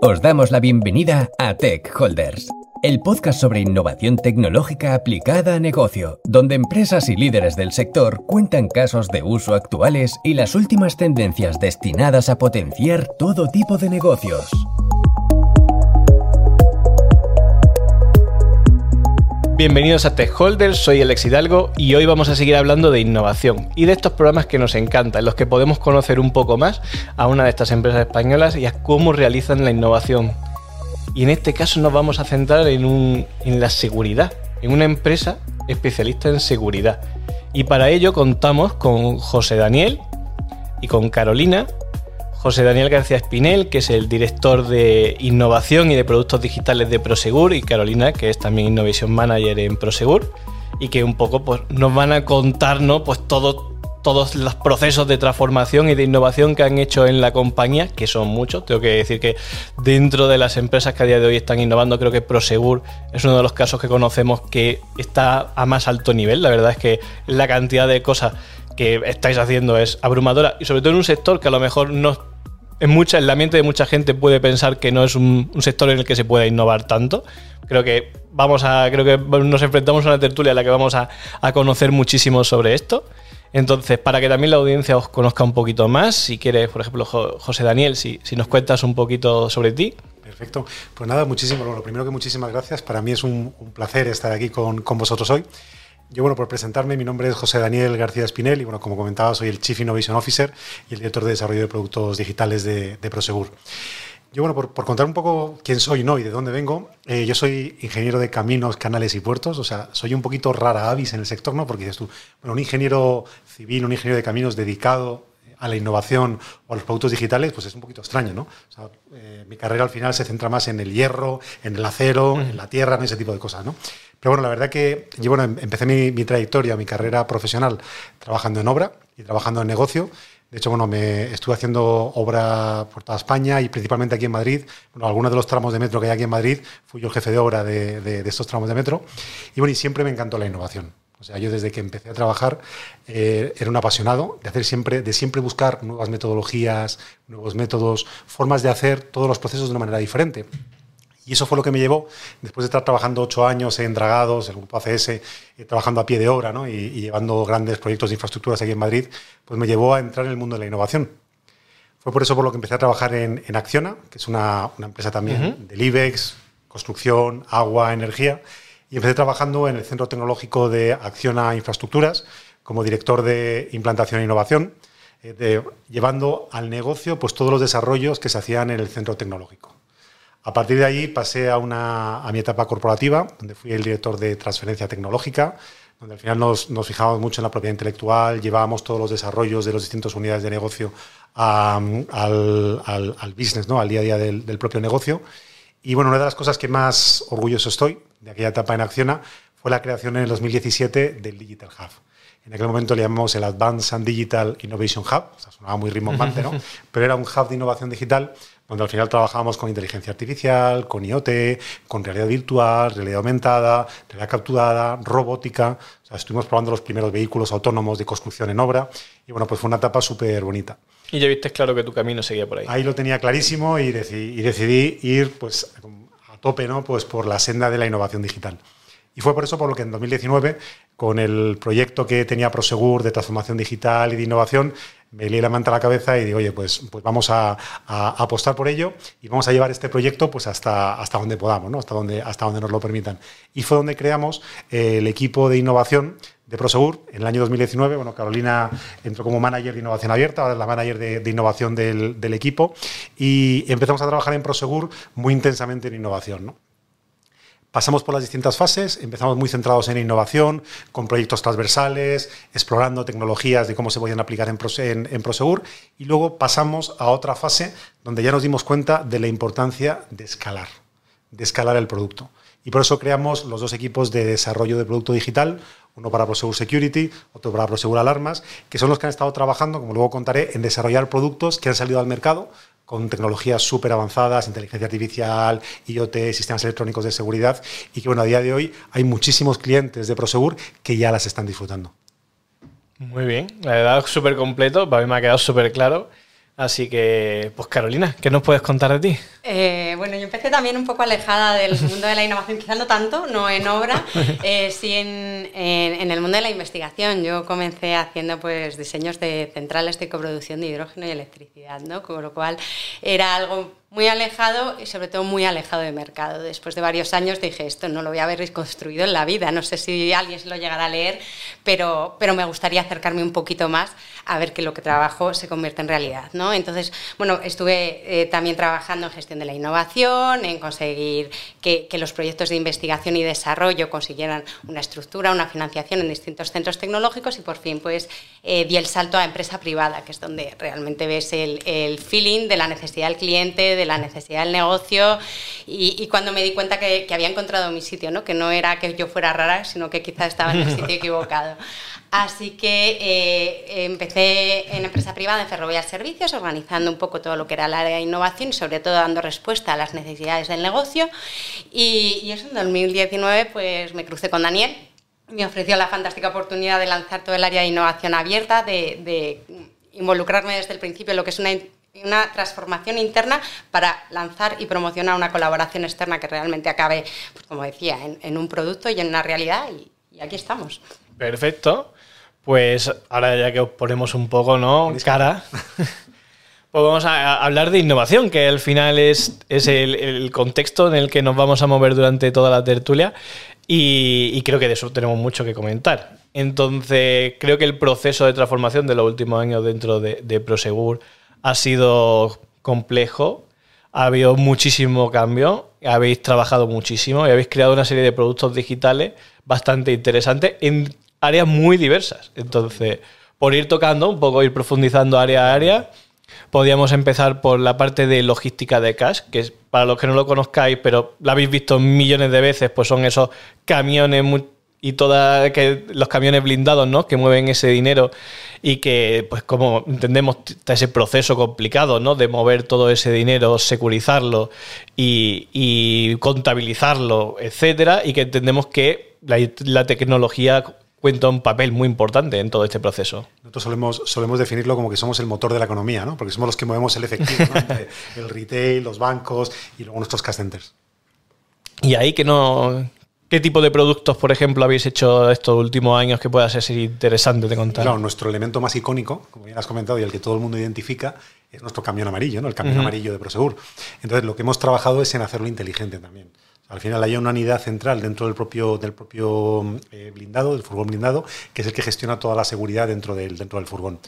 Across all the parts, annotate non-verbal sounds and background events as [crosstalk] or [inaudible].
Os damos la bienvenida a Tech Holders, el podcast sobre innovación tecnológica aplicada a negocio, donde empresas y líderes del sector cuentan casos de uso actuales y las últimas tendencias destinadas a potenciar todo tipo de negocios. Bienvenidos a Tech Holders, soy Alex Hidalgo y hoy vamos a seguir hablando de innovación y de estos programas que nos encantan, en los que podemos conocer un poco más a una de estas empresas españolas y a cómo realizan la innovación. Y en este caso nos vamos a centrar en, en la seguridad, en una empresa especialista en seguridad. Y para ello contamos con José Daniel y con Carolina, José Daniel García Espinel, que es el director de innovación y de productos digitales de Prosegur, y Carolina, que es también Innovation Manager en Prosegur, y que un poco pues, nos van a contarnos pues, todo, todos los procesos de transformación y de innovación que han hecho en la compañía, que son muchos. Tengo que decir que dentro de las empresas que a día de hoy están innovando, creo que Prosegur es uno de los casos que conocemos que está a más alto nivel. La verdad es que la cantidad de cosas que estáis haciendo es abrumadora y sobre todo en un sector que a lo mejor no en, mucha, en la mente de mucha gente puede pensar que no es un, sector en el que se pueda innovar tanto. Creo que vamos a, creo que nos enfrentamos a una tertulia en la que vamos a, conocer muchísimo sobre esto. Entonces, para que también la audiencia os conozca un poquito más, si quieres, por ejemplo, José Daniel, si, nos cuentas un poquito sobre ti. Perfecto. Pues nada, muchísimo. Lo primero que muchísimas gracias. Para mí es un, placer estar aquí con, con vosotros hoy. Yo, bueno, por presentarme, mi nombre es José Daniel García Espinel y, bueno, como comentaba, soy el Chief Innovation Officer y el director de desarrollo de productos digitales de, Prosegur. Yo, bueno, por, contar un poco quién soy ¿no? y de dónde vengo, eh, yo soy ingeniero de caminos, canales y puertos, o sea, soy un poquito rara avis en el sector, ¿no? Porque dices tú, bueno, un ingeniero civil, un ingeniero de caminos dedicado a la innovación o a los productos digitales, pues es un poquito extraño, ¿no? O sea, eh, mi carrera al final se centra más en el hierro, en el acero, en la tierra, en ese tipo de cosas, ¿no? Pero bueno, la verdad que yo bueno, empecé mi, trayectoria, mi carrera profesional trabajando en obra y trabajando en negocio. De hecho, bueno, me estuve haciendo obra por toda España y principalmente aquí en Madrid. Bueno, algunos de los tramos de metro que hay aquí en Madrid, fui yo el jefe de obra de, estos tramos de metro. Y bueno, y siempre me encantó la innovación. O sea, yo desde que empecé a trabajar eh, era un apasionado de hacer siempre, de siempre buscar nuevas metodologías, nuevos métodos, formas de hacer todos los procesos de una manera diferente. Y eso fue lo que me llevó, después de estar trabajando ocho años en Dragados, el grupo ACS, eh, trabajando a pie de obra ¿no? y, llevando grandes proyectos de infraestructuras aquí en Madrid, pues me llevó a entrar en el mundo de la innovación. Fue por eso por lo que empecé a trabajar en, Acciona, que es una, empresa también del IBEX, construcción, agua, energía, y empecé trabajando en el Centro Tecnológico de Acciona Infraestructuras como director de implantación e innovación, eh, llevando al negocio pues, todos los desarrollos que se hacían en el centro tecnológico. A partir de ahí pasé a, una, a mi etapa corporativa, donde fui el director de transferencia tecnológica, donde al final nos, nos fijábamos mucho en la propiedad intelectual, llevábamos todos los desarrollos de las distintas unidades de negocio al, al, business, ¿no? al día a día del, del, propio negocio. Y bueno, una de las cosas que más orgulloso estoy de aquella etapa en Acciona fue la creación en el 2017 del Digital Hub. En aquel momento le llamamos el Advanced and Digital Innovation Hub, o sea, sonaba muy rimbombante, ¿no? Pero era un hub de innovación digital donde al final trabajábamos con inteligencia artificial, con IoT, con realidad virtual, realidad aumentada, realidad capturada, robótica. O sea, estuvimos probando los primeros vehículos autónomos de construcción en obra y bueno, pues fue una etapa súper bonita. Y ya viste claro que tu camino seguía por ahí. Ahí lo tenía clarísimo y decidí, y decidí ir pues tope, ¿no? Pues por la senda de la innovación digital. Y fue por eso por lo que en 2019, con el proyecto que tenía Prosegur de transformación digital y de innovación, me lié la manta a la cabeza y digo, oye, pues, pues vamos a, apostar por ello y vamos a llevar este proyecto pues hasta, hasta donde podamos, ¿no? hasta, donde, hasta donde nos lo permitan. Y fue donde creamos el equipo de innovación de Prosegur en el año 2019. Bueno, Carolina entró como manager de innovación abierta, ahora es la manager de, innovación del, equipo y empezamos a trabajar en Prosegur muy intensamente en innovación. ¿no? Pasamos por las distintas fases, empezamos muy centrados en innovación, con proyectos transversales, explorando tecnologías de cómo se podían aplicar en, Prosegur, y luego pasamos a otra fase donde ya nos dimos cuenta de la importancia de escalar, de escalar el producto. Y por eso creamos los dos equipos de desarrollo de producto digital, uno para Prosegur Security, otro para Prosegur Alarmas, que son los que han estado trabajando, como luego contaré, en desarrollar productos que han salido al mercado con tecnologías súper avanzadas, inteligencia artificial, IoT, sistemas electrónicos de seguridad, y que bueno, a día de hoy hay muchísimos clientes de Prosegur que ya las están disfrutando. Muy bien, la verdad súper completo, para mí me ha quedado súper claro. Así que, pues Carolina, ¿qué nos puedes contar de ti? Eh, bueno, yo empecé también un poco alejada del [laughs] mundo de la innovación, quizás no tanto, no en obra, [laughs] eh, sí en, en, el mundo de la investigación. Yo comencé haciendo pues diseños de centrales de coproducción de hidrógeno y electricidad, ¿no? Con lo cual era algo muy alejado y sobre todo muy alejado de mercado. Después de varios años dije, esto no lo voy a haber reconstruido en la vida, no sé si alguien se lo llegará a leer, pero, pero me gustaría acercarme un poquito más a ver que lo que trabajo se convierte en realidad. ¿no? Entonces, bueno, estuve eh, también trabajando en gestión de la innovación, en conseguir que, los proyectos de investigación y desarrollo consiguieran una estructura, una financiación en distintos centros tecnológicos y por fin pues eh, di el salto a empresa privada, que es donde realmente ves el, el feeling de la necesidad del cliente, de la necesidad del negocio y, cuando me di cuenta que, había encontrado mi sitio, ¿no? que no era que yo fuera rara, sino que quizás estaba en el sitio [laughs] equivocado. Así que eh, empecé en empresa privada en Ferrovial Servicios, organizando un poco todo lo que era el área de innovación y sobre todo dando respuesta a las necesidades del negocio. Y, y eso en 2019 pues me crucé con Daniel, me ofreció la fantástica oportunidad de lanzar todo el área de innovación abierta, de, de involucrarme desde el principio en lo que es una una transformación interna para lanzar y promocionar una colaboración externa que realmente acabe, pues como decía, en, un producto y en una realidad y, aquí estamos. Perfecto. Pues ahora ya que os ponemos un poco, ¿no? Cara. [laughs] Pues vamos a hablar de innovación, que al final es, es el, contexto en el que nos vamos a mover durante toda la tertulia y, creo que de eso tenemos mucho que comentar. Entonces, creo que el proceso de transformación de los últimos años dentro de, de Prosegur ha sido complejo, ha habido muchísimo cambio, habéis trabajado muchísimo y habéis creado una serie de productos digitales bastante interesantes en áreas muy diversas. Entonces, por ir tocando un poco, ir profundizando área a área, podríamos empezar por la parte de logística de cash, que es, para los que no lo conozcáis, pero la habéis visto millones de veces, pues son esos camiones y todos los camiones blindados, ¿no? Que mueven ese dinero y que, pues como entendemos, está ese proceso complicado, ¿no? De mover todo ese dinero, securizarlo y, contabilizarlo, etcétera, y que entendemos que la, tecnología cuenta un papel muy importante en todo este proceso. Nosotros solemos, solemos definirlo como que somos el motor de la economía, ¿no? Porque somos los que movemos el efectivo, [laughs] el retail, los bancos y luego nuestros cash centers. Y ahí que no, ¿Qué tipo de productos, por ejemplo, habéis hecho estos últimos años que pueda ser interesante de contar? Claro, nuestro elemento más icónico, como bien has comentado, y el que todo el mundo identifica, es nuestro camión amarillo, ¿no? el camión amarillo de Prosegur. Entonces, lo que hemos trabajado es en hacerlo inteligente también. Al final hay una unidad central dentro del propio, del propio eh, blindado, del furgón blindado, que es el que gestiona toda la seguridad dentro del, dentro del furgón.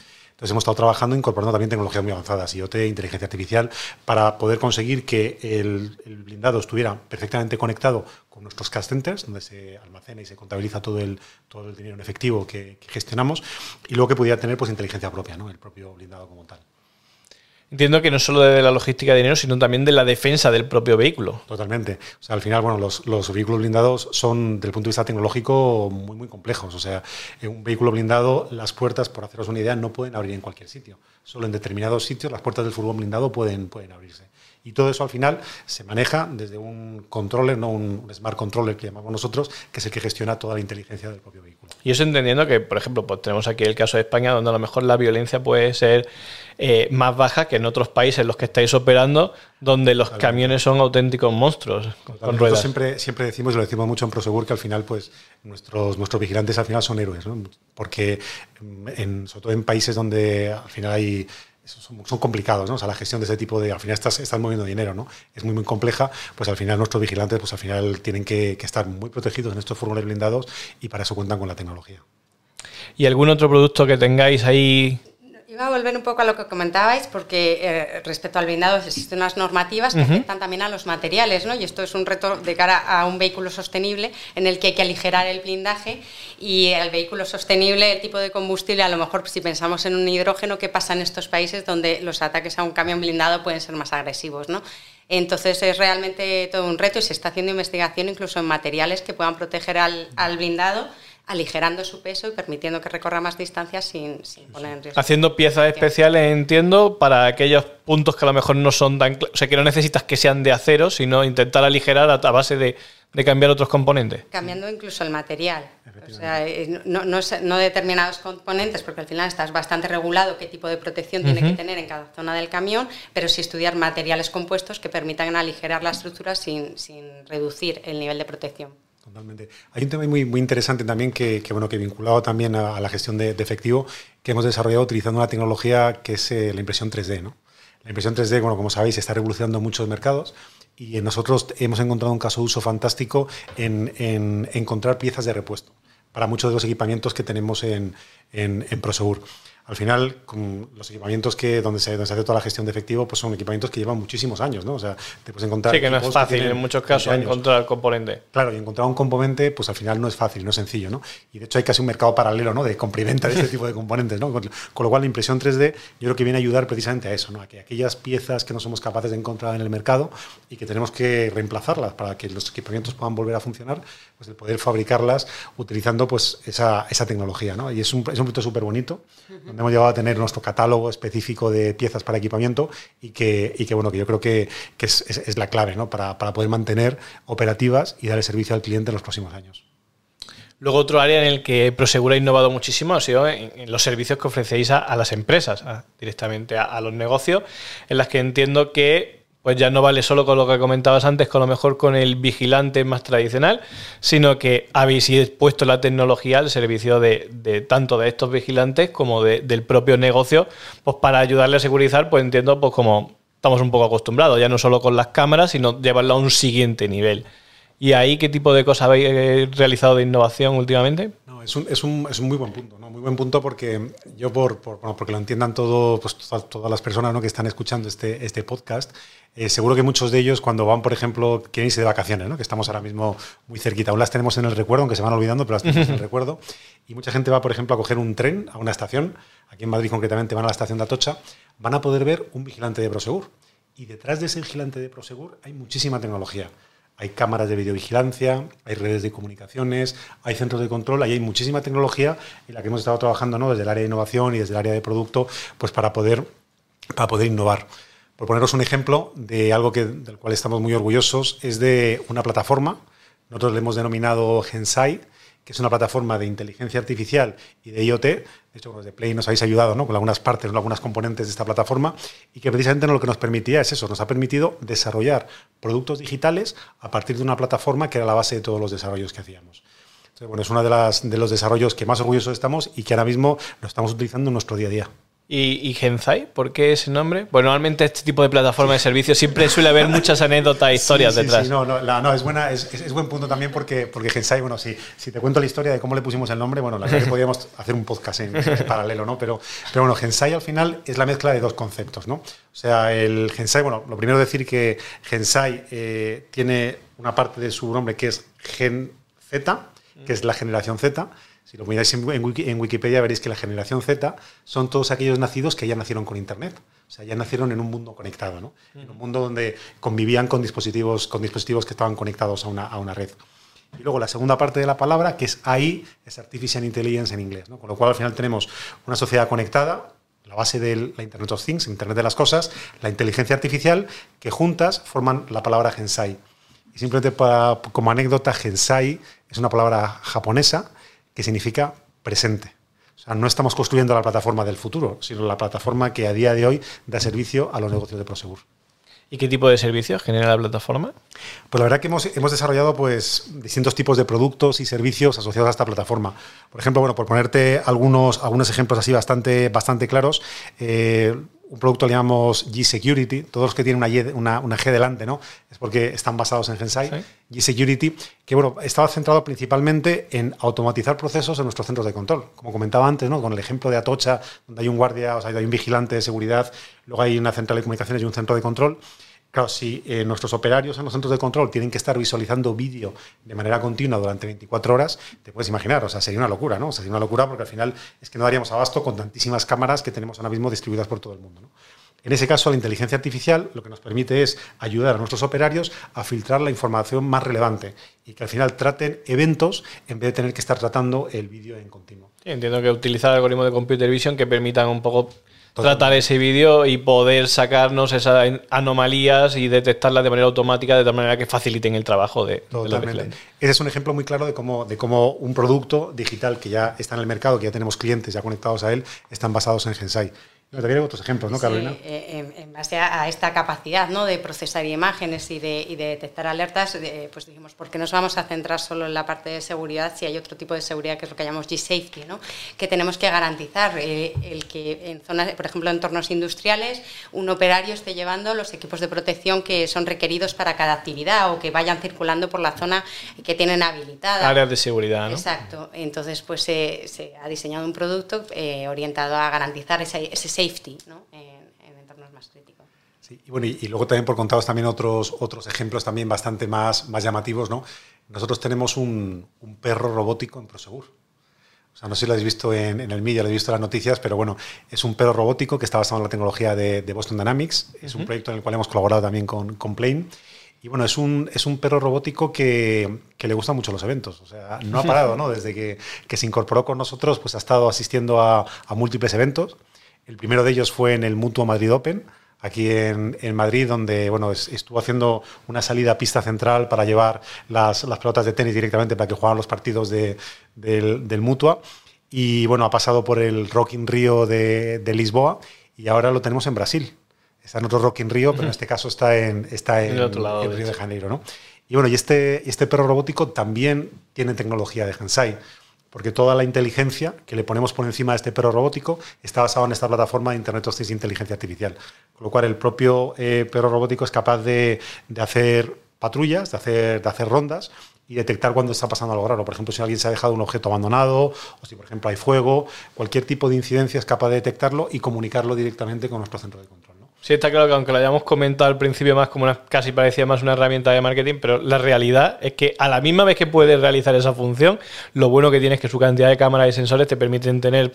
Entonces hemos estado trabajando incorporando también tecnologías muy avanzadas, IoT, inteligencia artificial, para poder conseguir que el, blindado estuviera perfectamente conectado con nuestros cash centers, donde se almacena y se contabiliza todo el, todo el dinero en efectivo que, gestionamos, y luego que pudiera tener pues, inteligencia propia, el propio blindado como tal. Entiendo que no solo de la logística de dinero, sino también de la defensa del propio vehículo. Totalmente. O sea, al final, bueno, los, los vehículos blindados son, desde el punto de vista tecnológico, muy, muy complejos. O sea, en un vehículo blindado, las puertas, por haceros una idea, no pueden abrir en cualquier sitio. Solo en determinados sitios las puertas del furgón blindado pueden, pueden abrirse. Y todo eso al final se maneja desde un controller, no un smart controller que llamamos nosotros, que es el que gestiona toda la inteligencia del propio vehículo. Y eso entendiendo que, por ejemplo, pues tenemos aquí el caso de España, donde a lo mejor la violencia puede ser eh, más baja que en otros países en los que estáis operando, donde los camiones son auténticos monstruos con, ruedas. Siempre, siempre decimos, y lo decimos mucho en Prosegur, que al final, pues, nuestros, nuestros vigilantes al final son héroes, ¿no? Porque, en, sobre todo en países donde al final hay son, son, complicados, ¿no? O sea, la gestión de ese tipo de, al final estás, estás moviendo dinero, ¿no? Es muy, muy compleja, pues al final nuestros vigilantes, pues al final tienen que, que estar muy protegidos en estos furgones blindados y para eso cuentan con la tecnología. ¿Y algún otro producto que tengáis ahí Iba a volver un poco a lo que comentabais, porque eh, respecto al blindado existen unas normativas que afectan también a los materiales, ¿no? Y esto es un reto de cara a un vehículo sostenible en el que hay que aligerar el blindaje y el vehículo sostenible, el tipo de combustible, a lo mejor si pensamos en un hidrógeno, ¿qué pasa en estos países donde los ataques a un camión blindado pueden ser más agresivos, ¿no? Entonces es realmente todo un reto y se está haciendo investigación incluso en materiales que puedan proteger al, al blindado aligerando su peso y permitiendo que recorra más distancias sin, poner en riesgo. Haciendo piezas especiales, entiendo, para aquellos puntos que a lo mejor no son tan... O sea, que no necesitas que sean de acero, sino intentar aligerar a, base de, cambiar otros componentes. Cambiando incluso el material. O sea, eh, no, determinados componentes, porque al final estás bastante regulado qué tipo de protección tiene que tener en cada zona del camión, pero sí estudiar materiales compuestos que permitan aligerar la estructura sin, sin reducir el nivel de protección. Totalmente. Hay un tema muy, muy interesante también que, bueno, que vinculado también a, la gestión de, efectivo, que hemos desarrollado utilizando una tecnología que es eh, la impresión 3D. ¿no? La impresión 3D, bueno, como sabéis, está revolucionando muchos mercados y nosotros hemos encontrado un caso de uso fantástico en, en encontrar piezas de repuesto para muchos de los equipamientos que tenemos en, en, en Prosegur al final, con los equipamientos que donde se, hace toda la gestión de efectivo, pues son equipamientos que llevan muchísimos años, ¿no? O sea, te puedes encontrar. Sí, que no es fácil en muchos casos encontrar el componente. Claro, y encontrar un componente, pues al final no es fácil, no es sencillo, ¿no? Y de hecho hay casi un mercado paralelo, ¿no? De compra de este [laughs] tipo de componentes, ¿no? Con, lo cual la impresión 3D yo creo que viene a ayudar precisamente a eso, ¿no? A que aquellas piezas que no somos capaces de encontrar en el mercado y que tenemos que reemplazarlas para que los equipamientos puedan volver a funcionar, pues el poder fabricarlas utilizando pues esa, esa tecnología, ¿no? Y es un, es un proyecto súper bonito, donde hemos llegado a tener nuestro catálogo específico de piezas para equipamiento y que, y que bueno, que yo creo que, es, la clave ¿no? para, poder mantener operativas y dar el servicio al cliente en los próximos años. Luego otro área en el que Prosegur ha innovado muchísimo ha sido en, los servicios que ofrecéis a, las empresas, directamente a, los negocios, en las que entiendo que pues ya no vale solo con lo que comentabas antes, con lo mejor con el vigilante más tradicional, sino que habéis puesto la tecnología al servicio de, tanto de estos vigilantes como del propio negocio, pues para ayudarle a segurizar, pues entiendo, pues como estamos un poco acostumbrados, ya no solo con las cámaras, sino llevarlo a un siguiente nivel. ¿Y ahí qué tipo de cosas habéis eh, realizado de innovación últimamente? No, es, un, es, un, es un muy buen punto, ¿no? muy buen punto porque yo, por, por bueno, porque lo entiendan todo, pues, todas, las personas ¿no? que están escuchando este, este podcast, eh, seguro que muchos de ellos cuando van, por ejemplo, quieren irse de vacaciones, ¿no? que estamos ahora mismo muy cerquita, aún las tenemos en el recuerdo, aunque se van olvidando, pero las tenemos en el [laughs] recuerdo, y mucha gente va, por ejemplo, a coger un tren a una estación, aquí en Madrid concretamente van a la estación de Atocha, van a poder ver un vigilante de Prosegur. Y detrás de ese vigilante de Prosegur hay muchísima tecnología hay cámaras de videovigilancia, hay redes de comunicaciones, hay centros de control, ahí hay muchísima tecnología en la que hemos estado trabajando ¿no? desde el área de innovación y desde el área de producto pues para poder, para poder innovar. Por poneros un ejemplo de algo que, del cual estamos muy orgullosos, es de una plataforma, nosotros le hemos denominado Gensai, que es una plataforma de inteligencia artificial y de IoT. De hecho, los de Play nos habéis ayudado ¿no? con algunas partes, algunas componentes de esta plataforma, y que precisamente lo que nos permitía es eso, nos ha permitido desarrollar productos digitales a partir de una plataforma que era la base de todos los desarrollos que hacíamos. Entonces, bueno, es uno de, de los desarrollos que más orgullosos estamos y que ahora mismo lo estamos utilizando en nuestro día a día. ¿Y, ¿Y, Genzai? ¿Por qué ese nombre? Bueno, normalmente este tipo de plataforma de servicios siempre suele haber muchas anécdotas e [laughs] historias sí, detrás. Sí, no, no, no, es, buena, es, es, buen punto también porque, porque Gensai, bueno, si, si te cuento la historia de cómo le pusimos el nombre, bueno, la verdad que [laughs] podríamos hacer un podcast en, paralelo, ¿no? Pero, pero bueno, Gensai al final es la mezcla de dos conceptos, ¿no? O sea, el Gensai, bueno, lo primero decir que Gensai eh, tiene una parte de su nombre que es Gen Z, que es la generación Z, si lo miráis en, Wikipedia veréis que la generación Z son todos aquellos nacidos que ya nacieron con Internet. O sea, ya nacieron en un mundo conectado, ¿no? En un mundo donde convivían con dispositivos, con dispositivos que estaban conectados a una, a una red. Y luego la segunda parte de la palabra, que es AI, es Artificial Intelligence en inglés. ¿no? Con lo cual al final tenemos una sociedad conectada, la base de la Internet of Things, Internet de las Cosas, la inteligencia artificial, que juntas forman la palabra Gensai. Y simplemente para, como anécdota, Gensai es una palabra japonesa que significa presente. O sea, no estamos construyendo la plataforma del futuro, sino la plataforma que a día de hoy da servicio a los negocios de Prosegur. ¿Y qué tipo de servicios genera la plataforma? Pues la verdad que hemos, hemos, desarrollado pues, distintos tipos de productos y servicios asociados a esta plataforma. Por ejemplo, bueno, por ponerte algunos, algunos ejemplos así bastante, bastante claros, eh, un producto le llamamos G-Security, todos los que tienen una, una, G delante, ¿no? Es porque están basados en Gensai. G-Security, que bueno, estaba centrado principalmente en automatizar procesos en nuestros centros de control. Como comentaba antes, ¿no? Con el ejemplo de Atocha, donde hay un guardia, o sea, hay un vigilante de seguridad, luego hay una central de comunicaciones y un centro de control. Claro, si eh, nuestros operarios en los centros de control tienen que estar visualizando vídeo de manera continua durante 24 horas, te puedes imaginar, o sea, sería una locura, ¿no? Sería una locura porque al final es que no daríamos abasto con tantísimas cámaras que tenemos ahora mismo distribuidas por todo el mundo. En ese caso, la inteligencia artificial lo que nos permite es ayudar a nuestros operarios a filtrar la información más relevante y que al final traten eventos en vez de tener que estar tratando el vídeo en continuo. entiendo que utilizar algoritmos de computer vision que permitan un poco tratar ese vídeo y poder sacarnos esas anomalías y detectarlas de manera automática de tal manera que faciliten el trabajo de, Totalmente. Ese es un ejemplo muy claro de cómo, de cómo un producto digital que ya está en el mercado, que ya tenemos clientes ya conectados a él, están basados en Gensai. También hay otros ejemplos, ¿no, Carolina? Eh, en, base a, esta capacidad ¿no? de procesar imágenes y de, y de detectar alertas, pues dijimos, ¿por qué nos vamos a centrar solo en la parte de seguridad si hay otro tipo de seguridad que es lo que llamamos G-Safety, ¿no? que tenemos que garantizar eh, el que en zonas, por ejemplo, en entornos industriales, un operario esté llevando los equipos de protección que son requeridos para cada actividad o que vayan circulando por la zona que tienen habilitada. Áreas de seguridad, ¿no? Exacto. Entonces, pues se ha diseñado un producto eh, orientado a garantizar ese, ese safety ¿no? en, entornos más críticos. Sí, y, bueno, y, luego también por contados también otros, otros ejemplos también bastante más, más llamativos. ¿no? Nosotros tenemos un, un perro robótico en Prosegur. O sea, no sé si lo habéis visto en, en el media, lo habéis visto en las noticias, pero bueno, es un perro robótico que está basado en la tecnología de, de Boston Dynamics. Es un proyecto en el cual hemos colaborado también con, con Plane. Y bueno, es un, es un perro robótico que, que, le gustan mucho los eventos. O sea, no ha parado, ¿no? [laughs] Desde que, que, se incorporó con nosotros, pues ha estado asistiendo a, a múltiples eventos. El primero de ellos fue en el Mutuo Madrid Open, aquí en, en Madrid, donde bueno, estuvo haciendo una salida a pista central para llevar las, las pelotas de tenis directamente para que jugaran los partidos de, del, del, Mutua. Y bueno, ha pasado por el Rock in Rio de, de, Lisboa y ahora lo tenemos en Brasil. Está en otro Rock in Rio, pero en este caso está en, está en, otro lado, en Río de Janeiro. ¿no? Y bueno, y este, este perro robótico también tiene tecnología de Hensai porque toda la inteligencia que le ponemos por encima de este perro robótico está basada en esta plataforma de Internet of Things inteligencia artificial. Con lo cual, el propio eh, perro robótico es capaz de, de, hacer patrullas, de hacer, de hacer rondas y detectar cuando está pasando algo raro. Por ejemplo, si alguien se ha dejado un objeto abandonado o si, por ejemplo, hay fuego, cualquier tipo de incidencia es capaz de detectarlo y comunicarlo directamente con nuestro centro de control. Sí, está claro que aunque lo hayamos comentado al principio más como una, casi parecía más una herramienta de marketing, pero la realidad es que a la misma vez que puedes realizar esa función, lo bueno que tiene es que su cantidad de cámaras y sensores te permiten tener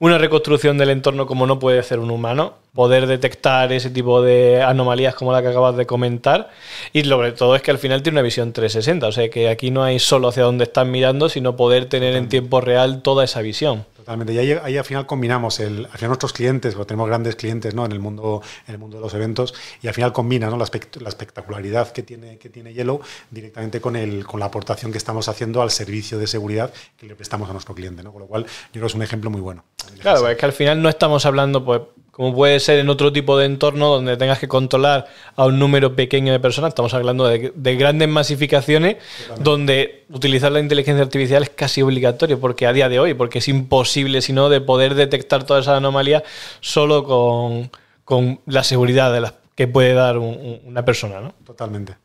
una reconstrucción del entorno como no puede hacer un humano, poder detectar ese tipo de anomalías como la que acabas de comentar y sobre todo es que al final tiene una visión 360, o sea que aquí no hay solo hacia dónde están mirando, sino poder tener en tiempo real toda esa visión. Totalmente. Y ahí, ahí, al final combinamos al final nuestros clientes, porque tenemos grandes clientes ¿no? en, el mundo, en el mundo de los eventos, y al final combina ¿no? la, espectacularidad que tiene, que tiene Yellow directamente con, el, con la aportación que estamos haciendo al servicio de seguridad que le prestamos a nuestro cliente. ¿no? Con lo cual, yo creo que es un ejemplo muy bueno. Claro, es que al final no estamos hablando, pues, como puede ser en otro tipo de entorno donde tengas que controlar a un número pequeño de personas, estamos hablando de, de grandes masificaciones donde utilizar la inteligencia artificial es casi obligatorio, porque a día de hoy, porque es imposible sino de poder detectar todas esas anomalías solo con, con la seguridad de la, que puede dar un, una persona. ¿no? Totalmente.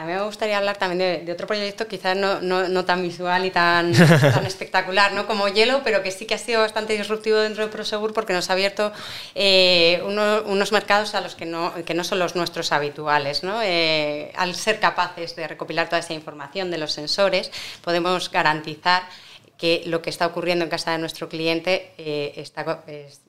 A mí me gustaría hablar también de, de otro proyecto, quizás no, no, no, tan visual y tan, [laughs] tan espectacular ¿no? como Hielo, pero que sí que ha sido bastante disruptivo dentro de Prosegur porque nos ha abierto eh, uno, unos mercados a los que no, que no son los nuestros habituales. ¿no? Eh, al ser capaces de recopilar toda esa información de los sensores, podemos garantizar que lo que está ocurriendo en casa de nuestro cliente eh, está, es,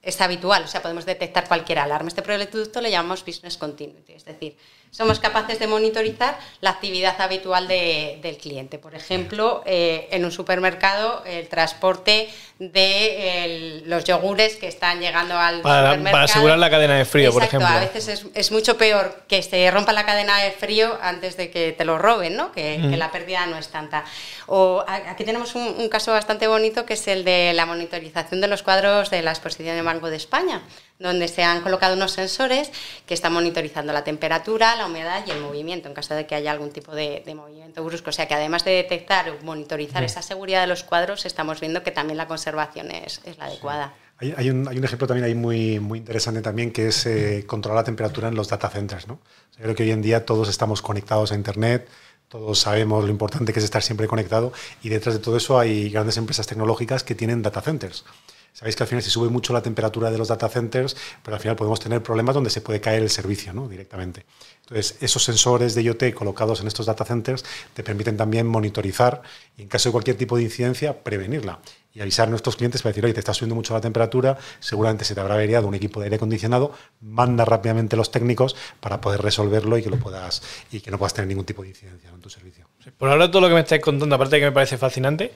es habitual, o sea, podemos detectar cualquier alarma. Este producto le llamamos Business Continuity, es decir, somos capaces de monitorizar la actividad habitual de, del cliente. Por ejemplo, eh, en un supermercado, el transporte de el, los yogures que están llegando al para, supermercado. Para asegurar la cadena de frío, Exacto, por ejemplo. A veces es, es, mucho peor que se rompa la cadena de frío antes de que te lo roben, ¿no? que, mm. que la pérdida no es tanta. O aquí tenemos un, un caso bastante bonito que es el de la monitorización de los cuadros de la exposición de Banco de España donde se han colocado unos sensores que están monitorizando la temperatura, la humedad y el movimiento en caso de que haya algún tipo de, de movimiento brusco. O sea que además de detectar o monitorizar esa seguridad de los cuadros, estamos viendo que también la conservación es, es la adecuada. Hay, hay, un, hay, un, ejemplo también ahí muy, muy interesante también que es eh, controlar la temperatura en los data centers. ¿no? O sea, creo que hoy en día todos estamos conectados a Internet, todos sabemos lo importante que es estar siempre conectado y detrás de todo eso hay grandes empresas tecnológicas que tienen data centers. Sabéis que al final se sube mucho la temperatura de los data centers, pero al final podemos tener problemas donde se puede caer el servicio ¿no? directamente. Entonces, esos sensores de IoT colocados en estos data centers te permiten también monitorizar y en caso de cualquier tipo de incidencia, prevenirla. y avisar a nuestros clientes para decir, oye, te está subiendo mucho la temperatura, seguramente se te habrá averiado un equipo de aire acondicionado, manda rápidamente los técnicos para poder resolverlo y que lo puedas y que no puedas tener ningún tipo de incidencia en tu servicio. Por ahora todo lo que me estáis contando, aparte de que me parece fascinante,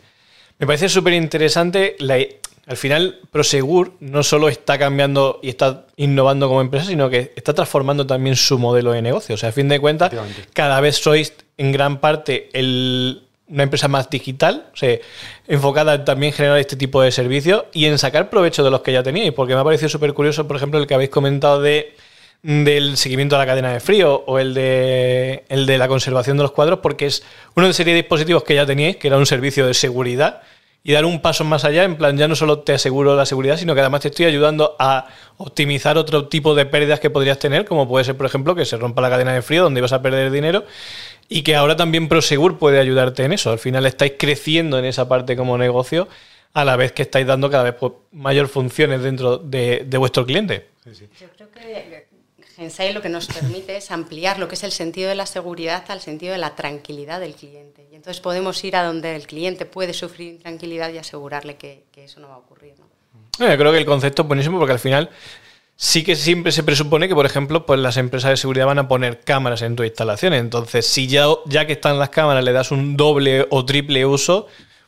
me parece súper interesante al final Prosegur no solo está cambiando y está innovando como empresa, sino que está transformando también su modelo de negocio. O sea, a fin de cuentas, cada vez sois en gran parte una empresa más digital, o sea, enfocada en también generar este tipo de servicios y en sacar provecho de los que ya teníais, porque me ha parecido súper curioso, por ejemplo, el que habéis comentado de del seguimiento de la cadena de frío o el de, el de la conservación de los cuadros, porque es uno de serie de dispositivos que ya teníais, que era un servicio de seguridad, y dar un paso más allá, en plan, ya no solo te aseguro la seguridad, sino que además te estoy ayudando a optimizar otro tipo de pérdidas que podrías tener, como puede ser, por ejemplo, que se rompa la cadena de frío, donde ibas a perder dinero, y que ahora también Prosegur puede ayudarte en eso. Al final estáis creciendo en esa parte como negocio, a la vez que estáis dando cada vez pues, mayor funciones dentro de, vuestro cliente. Yo creo que Gensai lo que nos permite es ampliar lo que es el sentido de la seguridad al sentido de la tranquilidad del cliente. Y entonces podemos ir a donde el cliente puede sufrir intranquilidad y asegurarle que, eso no va a ocurrir. Yo creo que el concepto es buenísimo porque al final sí que siempre se presupone que, por ejemplo, pues las empresas de seguridad van a poner cámaras en tu instalación. Entonces, si ya, ya que están las cámaras le das un doble o triple uso,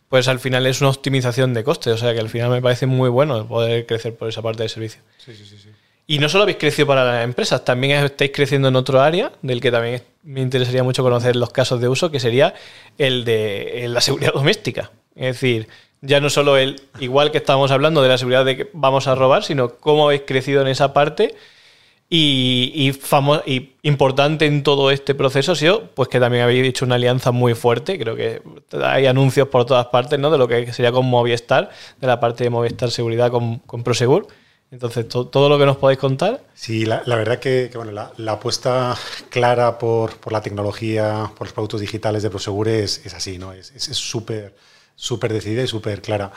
pues al final es una optimización de costes. O sea que al final me parece muy bueno poder crecer por esa parte del servicio. Sí, sí, sí. Y no solo habéis crecido para las empresas, también estáis creciendo en otro área, del que también me interesaría mucho conocer los casos de uso, que sería el de la seguridad doméstica. Es decir, ya no solo el, igual que estábamos hablando de la seguridad de que vamos a robar, sino cómo habéis crecido en esa parte. Y, importante en todo este proceso ha sido pues que también habéis hecho una alianza muy fuerte. Creo que hay anuncios por todas partes, ¿no? De lo que sería con Movistar, de la parte de Movistar Seguridad con Prosegur. Entonces, todo lo que nos podéis contar. Sí, la, verdad que, bueno, la, apuesta clara por, la tecnología, por los productos digitales de Prosegur es, así, ¿no? Es súper súper decidida y súper clara.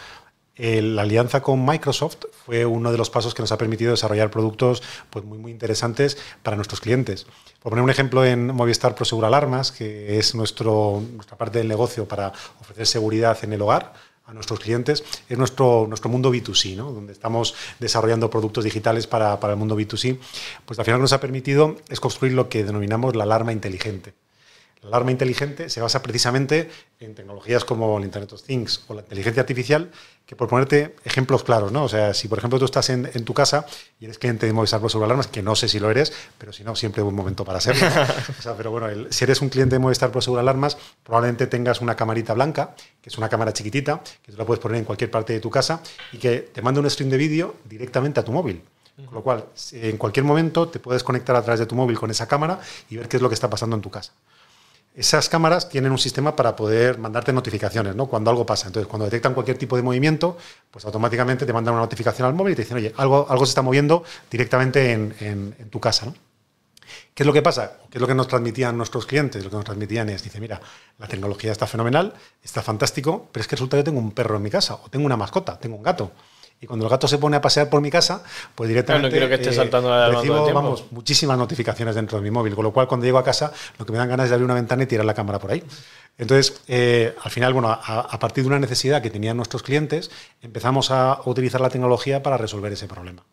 la alianza con Microsoft fue uno de los pasos que nos ha permitido desarrollar productos pues, muy, muy interesantes para nuestros clientes. Por poner un ejemplo en Movistar Prosegur Alarmas, que es nuestro, nuestra parte del negocio para ofrecer seguridad en el hogar, a nuestros clientes, es nuestro, nuestro mundo B2C, ¿no? donde estamos desarrollando productos digitales para, para el mundo B2C. Pues al final nos ha permitido es construir lo que denominamos la alarma inteligente. La alarma inteligente se basa precisamente en tecnologías como el Internet of Things o la inteligencia artificial, que por ponerte ejemplos claros, ¿no? O sea, si por ejemplo tú estás en, tu casa y eres cliente de Movistar sobre Alarmas, que no sé si lo eres, pero si no, siempre es un momento para serlo. [laughs] o sea, pero bueno, si eres un cliente de Movistar Pro Seguro Alarmas, probablemente tengas una camarita blanca, que es una cámara chiquitita, que tú la puedes poner en cualquier parte de tu casa y que te manda un stream de vídeo directamente a tu móvil. Con lo cual, en cualquier momento te puedes conectar a través de tu móvil con esa cámara y ver qué es lo que está pasando en tu casa. Esas cámaras tienen un sistema para poder mandarte notificaciones, ¿no? Cuando algo pasa. Entonces, cuando detectan cualquier tipo de movimiento, pues automáticamente te mandan una notificación al móvil y te dicen, oye, algo, algo se está moviendo directamente en, tu casa. ¿Qué es lo que pasa? ¿Qué es lo que nos transmitían nuestros clientes? Lo que nos transmitían es, dice, mira, la tecnología está fenomenal, está fantástico, pero es que resulta que tengo un perro en mi casa, o tengo una mascota, tengo un gato. Y cuando el gato se pone a pasear por mi casa, pues directamente no quiero que esté saltando eh, recibo vamos, muchísimas notificaciones dentro de mi móvil, con lo cual cuando llego a casa lo que me dan ganas es de abrir una ventana y tirar la cámara por ahí. Entonces, eh, al final, bueno, a, partir de una necesidad que tenían nuestros clientes, empezamos a utilizar la tecnología para resolver ese problema.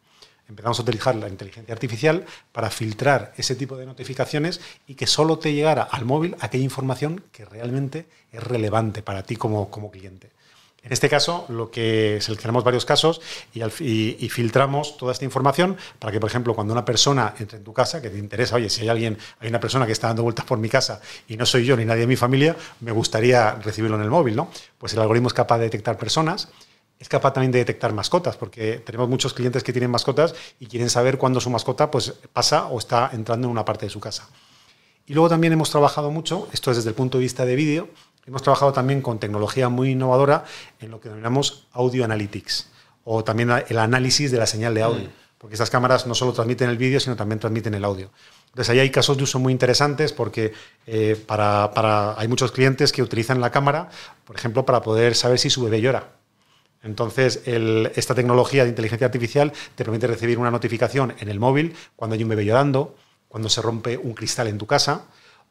Empezamos a utilizar la inteligencia artificial para filtrar ese tipo de notificaciones y que solo te llegara al móvil aquella información que realmente es relevante para ti como, como cliente. En este caso, lo que seleccionamos varios casos y, filtramos toda esta información para que, por ejemplo, cuando una persona entre en tu casa, que te interesa, oye, si hay alguien, hay una persona que está dando vueltas por mi casa y no soy yo ni nadie de mi familia, me gustaría recibirlo en el móvil, ¿no? Pues el algoritmo es capaz de detectar personas, es capaz también de detectar mascotas, porque tenemos muchos clientes que tienen mascotas y quieren saber cuándo su mascota pues, pasa o está entrando en una parte de su casa. Y luego también hemos trabajado mucho, esto es desde el punto de vista de vídeo, Hemos trabajado también con tecnología muy innovadora en lo que denominamos audio analytics o también el análisis de la señal de audio, mm. porque estas cámaras no solo transmiten el vídeo, sino también transmiten el audio. Entonces ahí hay casos de uso muy interesantes porque eh, para, hay muchos clientes que utilizan la cámara, por ejemplo, para poder saber si su bebé llora. Entonces, esta tecnología de inteligencia artificial te permite recibir una notificación en el móvil cuando hay un bebé llorando, cuando se rompe un cristal en tu casa,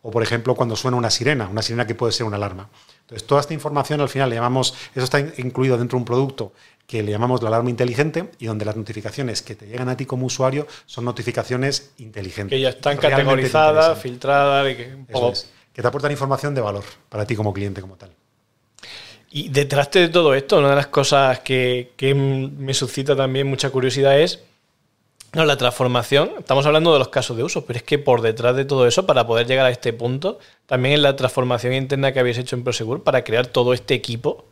o por ejemplo cuando suena una sirena, una sirena que puede ser una alarma. Entonces, toda esta información al final le llamamos, eso está incluido dentro de un producto que le llamamos la alarma inteligente y donde las notificaciones que te llegan a ti como usuario son notificaciones inteligentes. Que ya están categorizadas, filtradas, y que, que te aportan información de valor para ti como cliente como tal. Y detrás de todo esto, una de las cosas que, me suscita también mucha curiosidad es no, la transformación. Estamos hablando de los casos de uso, pero es que por detrás de todo eso, para poder llegar a este punto, también es la transformación interna que habéis hecho en Prosegur para crear todo este equipo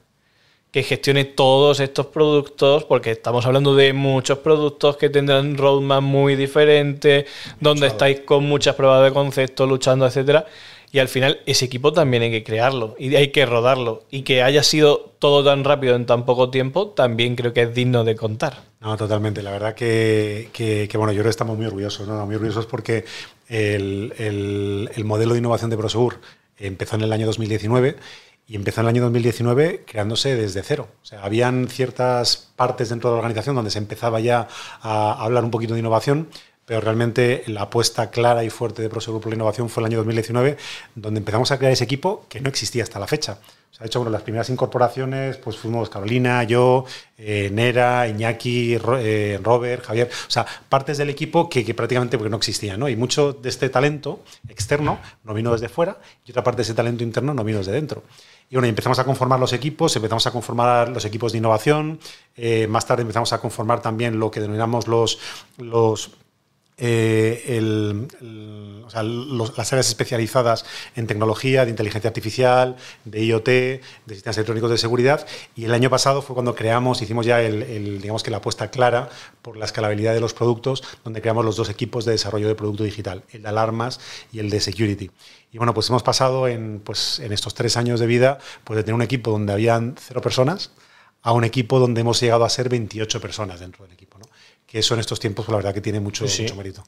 que gestione todos estos productos, porque estamos hablando de muchos productos que tendrán roadmap muy diferentes, donde estáis con muchas pruebas de concepto, luchando, etcétera. Y al final ese equipo también hay que crearlo y hay que rodarlo. Y que haya sido todo tan rápido en tan poco tiempo, también creo que es digno de contar. No, totalmente. La verdad que, bueno, yo creo que estamos muy orgullosos, ¿no? Muy orgullosos porque el, el, modelo de innovación de Prosegur empezó en el año 2019 y empezó en el año 2019 creándose desde cero. O sea, habían ciertas partes dentro de la organización donde se empezaba ya a hablar un poquito de innovación, pero realmente la apuesta clara y fuerte de Prosegur por la innovación fue el año 2019, donde empezamos a crear ese equipo que no existía hasta la fecha. O sea, de hecho, bueno, las primeras incorporaciones pues fuimos Carolina, yo, eh, Nera, Iñaki, eh, Robert, Javier, o sea, partes del equipo que, prácticamente porque no existían, ¿no? Y mucho de este talento externo no vino desde fuera y otra parte de ese talento interno no vino desde dentro. Y bueno, empezamos a conformar los equipos, empezamos a conformar los equipos de innovación, eh, más tarde empezamos a conformar también lo que denominamos los, los eh, las áreas especializadas en tecnología, de inteligencia artificial, de IoT, de sistemas electrónicos de seguridad. Y el año pasado fue cuando creamos, hicimos ya el, digamos que la apuesta clara por la escalabilidad de los productos, donde creamos los dos equipos de desarrollo de producto digital, el de alarmas y el de security. Y bueno, pues hemos pasado en, pues, en estos tres años de vida pues de tener un equipo donde habían cero personas a un equipo donde hemos llegado a ser 28 personas dentro del equipo. Que eso en estos tiempos, pues, la verdad que tiene mucho, mucho mérito.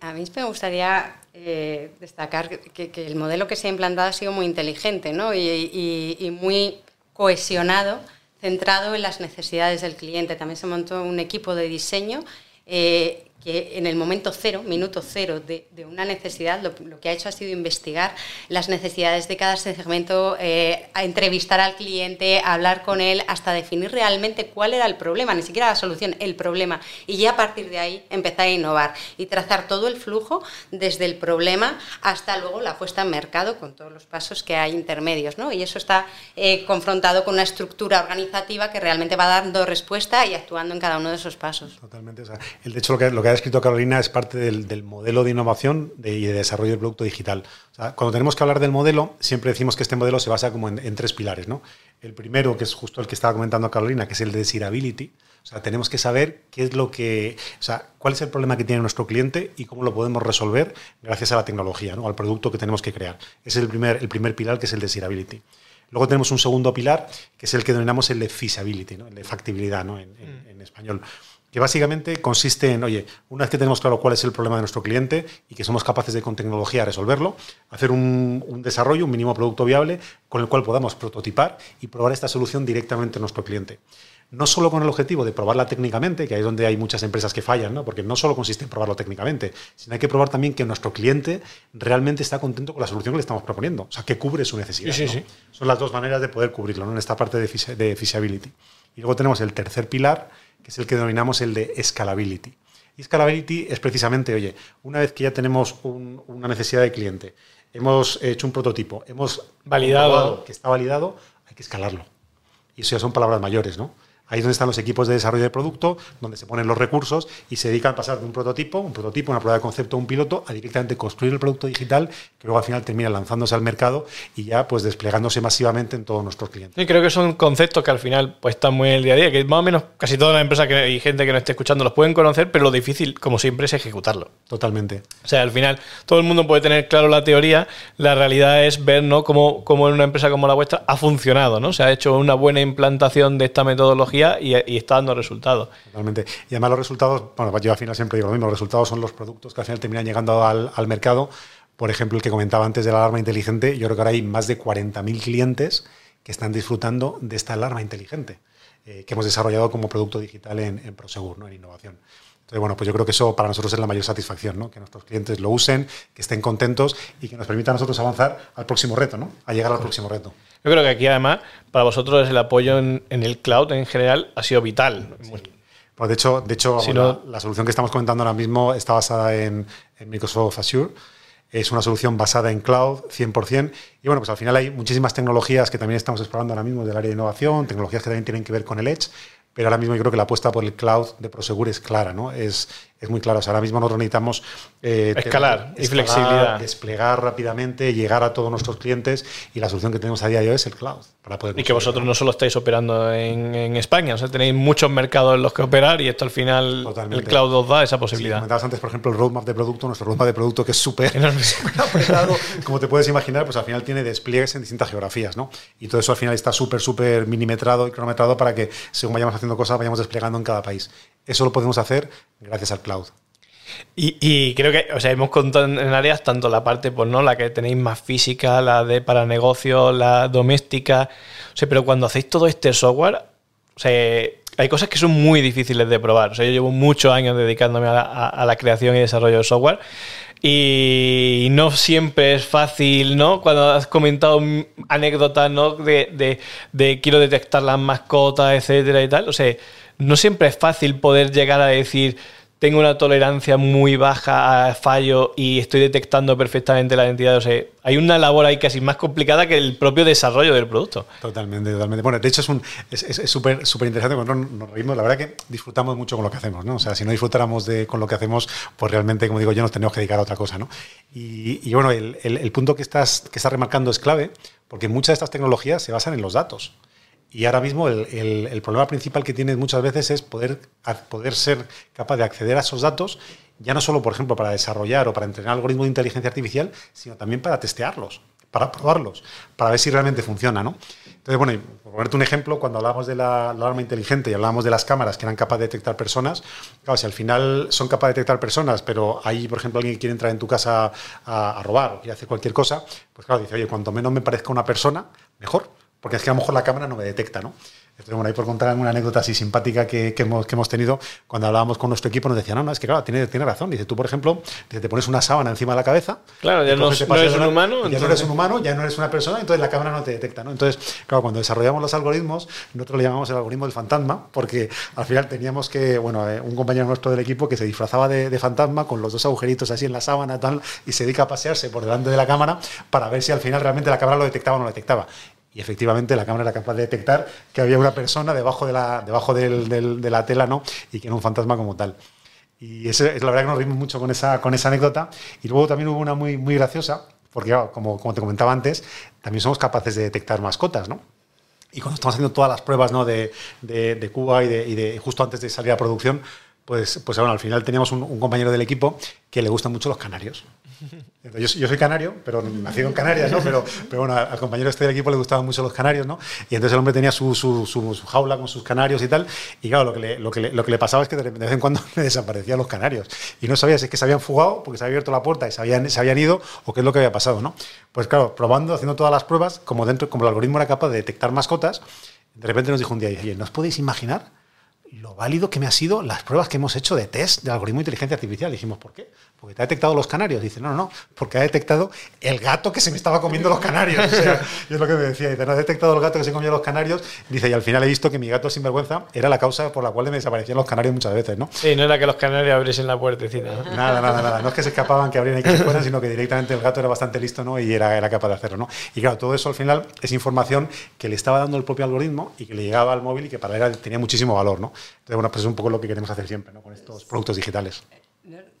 A mí, me gustaría eh, destacar que, el modelo que se ha implantado ha sido muy inteligente ¿no? y, muy cohesionado, centrado en las necesidades del cliente. También se montó un equipo de diseño eh, que en el momento cero, minuto cero de, una necesidad, lo, que ha hecho ha sido investigar las necesidades de cada segmento, eh, a entrevistar al cliente, hablar con él, hasta definir realmente cuál era el problema, ni siquiera la solución, el problema. Y ya a partir de ahí empezar a innovar y trazar todo el flujo desde el problema hasta luego la puesta en mercado con todos los pasos que hay intermedios. ¿no? Y eso está eh, confrontado con una estructura organizativa que realmente va dando respuesta y actuando en cada uno de esos pasos. Totalmente. el, de hecho, lo que, lo que ha escrito Carolina es parte del, modelo de innovación y de desarrollo del producto digital. cuando tenemos que hablar del modelo, siempre decimos que este modelo se basa como en, tres pilares. ¿no? El primero, que es justo el que estaba comentando Carolina, que es el de desirability. O sea, tenemos que saber qué es lo que, o sea, cuál es el problema que tiene nuestro cliente y cómo lo podemos resolver gracias a la tecnología, ¿no? al producto que tenemos que crear. Ese es el primer, el primer pilar, que es el desirability. Luego tenemos un segundo pilar, que es el que denominamos el de feasibility, ¿no? el de factibilidad ¿no? en, en español que básicamente consiste en, oye, una vez que tenemos claro cuál es el problema de nuestro cliente y que somos capaces de con tecnología resolverlo, hacer un, desarrollo, un mínimo producto viable con el cual podamos prototipar y probar esta solución directamente a nuestro cliente. No solo con el objetivo de probarla técnicamente, que ahí es donde hay muchas empresas que fallan, ¿no? porque no solo consiste en probarlo técnicamente, sino hay que probar también que nuestro cliente realmente está contento con la solución que le estamos proponiendo, o sea, que cubre su necesidad. Son las dos maneras de poder cubrirlo ¿no? en esta parte de, de feasibility. Y luego tenemos el tercer pilar, que es el que denominamos el de scalability. Y scalability es precisamente, oye, una vez que ya tenemos una necesidad de cliente, hemos hecho un prototipo, hemos validado que está validado, hay que escalarlo. Y eso ya son palabras mayores, ¿no? Ahí es donde están los equipos de desarrollo de producto, donde se ponen los recursos y se dedican a pasar de un prototipo, un prototipo, una prueba de concepto, un piloto, a directamente construir el producto digital que luego al final termina lanzándose al mercado y ya pues desplegándose masivamente en todos nuestros clientes. Creo que son conceptos que al final pues están muy en el día a día, que más o menos casi todas las empresas que, y gente que nos esté escuchando los pueden conocer, pero lo difícil, como siempre, es ejecutarlo. Totalmente. O sea, al final todo el mundo puede tener claro la teoría, la realidad es ver ¿no? cómo, cómo en una empresa como la vuestra ha funcionado, ¿no? Se ha hecho una buena implantación de esta metodología y, está dando resultados. Totalmente. Y además los resultados, bueno, yo al final siempre digo lo mismo, los resultados son los productos que al final terminan llegando al, al mercado. Por ejemplo, el que comentaba antes de la alarma inteligente, yo creo que ahora hay más de 40.000 clientes que están disfrutando de esta alarma inteligente eh, que hemos desarrollado como producto digital en, en Prosegur, ¿no? en innovación. Entonces, bueno, pues yo creo que eso para nosotros es la mayor satisfacción, ¿no? Que nuestros clientes lo usen, que estén contentos y que nos permita a nosotros avanzar al próximo reto, ¿no? A llegar al próximo reto. Yo creo que aquí además, para vosotros el apoyo en, el cloud en general ha sido vital. Pues de hecho, de hecho la, solución que estamos comentando ahora mismo está basada en, en Microsoft Azure. Es una solución basada en cloud 100%. Y bueno, pues al final hay muchísimas tecnologías que también estamos explorando ahora mismo del área de innovación, tecnologías que también tienen que ver con el Edge, pero ahora mismo yo creo que la apuesta por el cloud de Prosegur es clara, ¿no? Es, es muy clara. ahora mismo nosotros necesitamos eh, escalar y flexibilidad. Desplegar rápidamente, llegar a todos nuestros clientes y la solución que tenemos a día de hoy es el cloud. Para poder y que vosotros no solo estáis operando en, España, o sea, tenéis muchos mercados en los que operar y esto al final el cloud os da esa posibilidad. Sí, comentabas antes, por ejemplo, el roadmap de producto, nuestro roadmap de producto que es [laughs] súper apretado, como te puedes imaginar, pues al final tiene despliegues en distintas geografías, ¿no? Y todo eso al final está súper, súper minimetrado y cronometrado para que según vayamos haciendo cosas, vayamos desplegando en cada país. Eso lo podemos hacer gracias al cloud. Y, creo que, o sea, hemos contado en áreas tanto la parte, pues no, la que tenéis más física, la de para negocios, la doméstica. O sea, pero cuando hacéis todo este software, o sea, hay cosas que son muy difíciles de probar. O sea, yo llevo muchos años dedicándome a la, creación y desarrollo de software. Y no siempre es fácil, ¿no? Cuando has comentado anécdotas, ¿no? De, de, de quiero detectar las mascotas, etcétera y tal. O sea, no siempre es fácil poder llegar a decir tengo una tolerancia muy baja a fallo y estoy detectando perfectamente la identidad. O sea, hay una labor ahí casi más complicada que el propio desarrollo del producto. Totalmente, totalmente. Bueno, de hecho es súper es, súper interesante cuando nos reímos. La verdad que disfrutamos mucho con lo que hacemos, ¿no? O sea, si no disfrutáramos de, con lo que hacemos, pues realmente, como digo yo, nos tenemos que dedicar a otra cosa, ¿no? Y, bueno, el, el, punto que estás, que estás remarcando es clave porque muchas de estas tecnologías se basan en los datos. Y ahora mismo el, problema principal que tienes muchas veces es poder, poder ser capaz de acceder a esos datos, ya no solo, por ejemplo, para desarrollar o para entrenar algoritmos de inteligencia artificial, sino también para testearlos, para probarlos, para ver si realmente funciona. ¿no? Entonces, bueno, por ponerte un ejemplo, cuando hablábamos de la, alarma inteligente y hablábamos de las cámaras que eran capaces de detectar personas, claro, si al final son capaces de detectar personas, pero hay, por ejemplo, alguien que quiere entrar en tu casa a, a robar o quiere hacer cualquier cosa, pues claro, dice, oye, cuanto menos me parezca una persona, mejor porque es que a lo mejor la cámara no me detecta, ¿no? Entonces, bueno, ahí por contar una anécdota así simpática que, hemos, que, hemos, tenido, cuando hablábamos con nuestro equipo nos decían, no, no, es que claro, tiene, tiene razón. Dice, tú, por ejemplo, te pones una sábana encima de la cabeza. Claro, ya no, eres un humano. Ya no eres un humano, ya no eres una persona, entonces la cámara no te detecta, ¿no? Entonces, claro, cuando desarrollamos los algoritmos, nosotros le llamamos el algoritmo del fantasma, porque al final teníamos que, bueno, eh, un compañero nuestro del equipo que se disfrazaba de, de, fantasma con los dos agujeritos así en la sábana tal, y se dedica a pasearse por delante de la cámara para ver si al final realmente la cámara lo detectaba o no lo detectaba y efectivamente la cámara era capaz de detectar que había una persona debajo de la, debajo de la tela ¿no? y que era un fantasma como tal. Y es la verdad que nos rimos mucho con esa, con esa anécdota. Y luego también hubo una muy, muy graciosa, porque como, como te comentaba antes, también somos capaces de detectar mascotas, ¿no? Y cuando estamos haciendo todas las pruebas ¿no? de, de, Cuba y de, y de, justo antes de salir a producción, pues, pues bueno, al final teníamos un, un compañero del equipo que le gustan mucho los canarios. Yo, soy canario, pero nacido en Canarias, ¿no? Pero, pero bueno, al compañero este del equipo le gustaban mucho los canarios, ¿no? Y entonces el hombre tenía su, su, su, jaula con sus canarios y tal. Y claro, lo que, le, lo, que lo que le pasaba es que de vez en cuando [laughs] le desaparecían los canarios. Y no sabía si es que se habían fugado porque se había abierto la puerta y se habían, se habían ido o qué es lo que había pasado, ¿no? Pues claro, probando, haciendo todas las pruebas, como, dentro, como el algoritmo era capaz de detectar mascotas, de repente nos dijo un día, oye, ¿no os podéis imaginar lo válido que me ha sido las pruebas que hemos hecho de test de algoritmo de inteligencia artificial. Dijimos, ¿por qué? Porque te ha detectado los canarios. Dice, no, no, no, porque ha detectado el gato que se me estaba comiendo los canarios. O sea, [laughs] y es lo que me decía. Dice, no ha detectado el gato que se comía los canarios. Dice, y al final he visto que mi gato sinvergüenza era la causa por la cual me desaparecían los canarios muchas veces, ¿no? Sí, no era que los canarios abriesen la puertecita. Nada, nada, nada. No es que se escapaban, que abrieran y que se fueran, sino que directamente el gato era bastante listo, ¿no? Y era, era capaz de hacerlo, ¿no? Y claro, todo eso al final es información que le estaba dando el propio algoritmo y que le llegaba al móvil y que para él tenía muchísimo valor, ¿no? Entonces, bueno, pues es un poco lo que queremos hacer siempre ¿no? con estos productos digitales.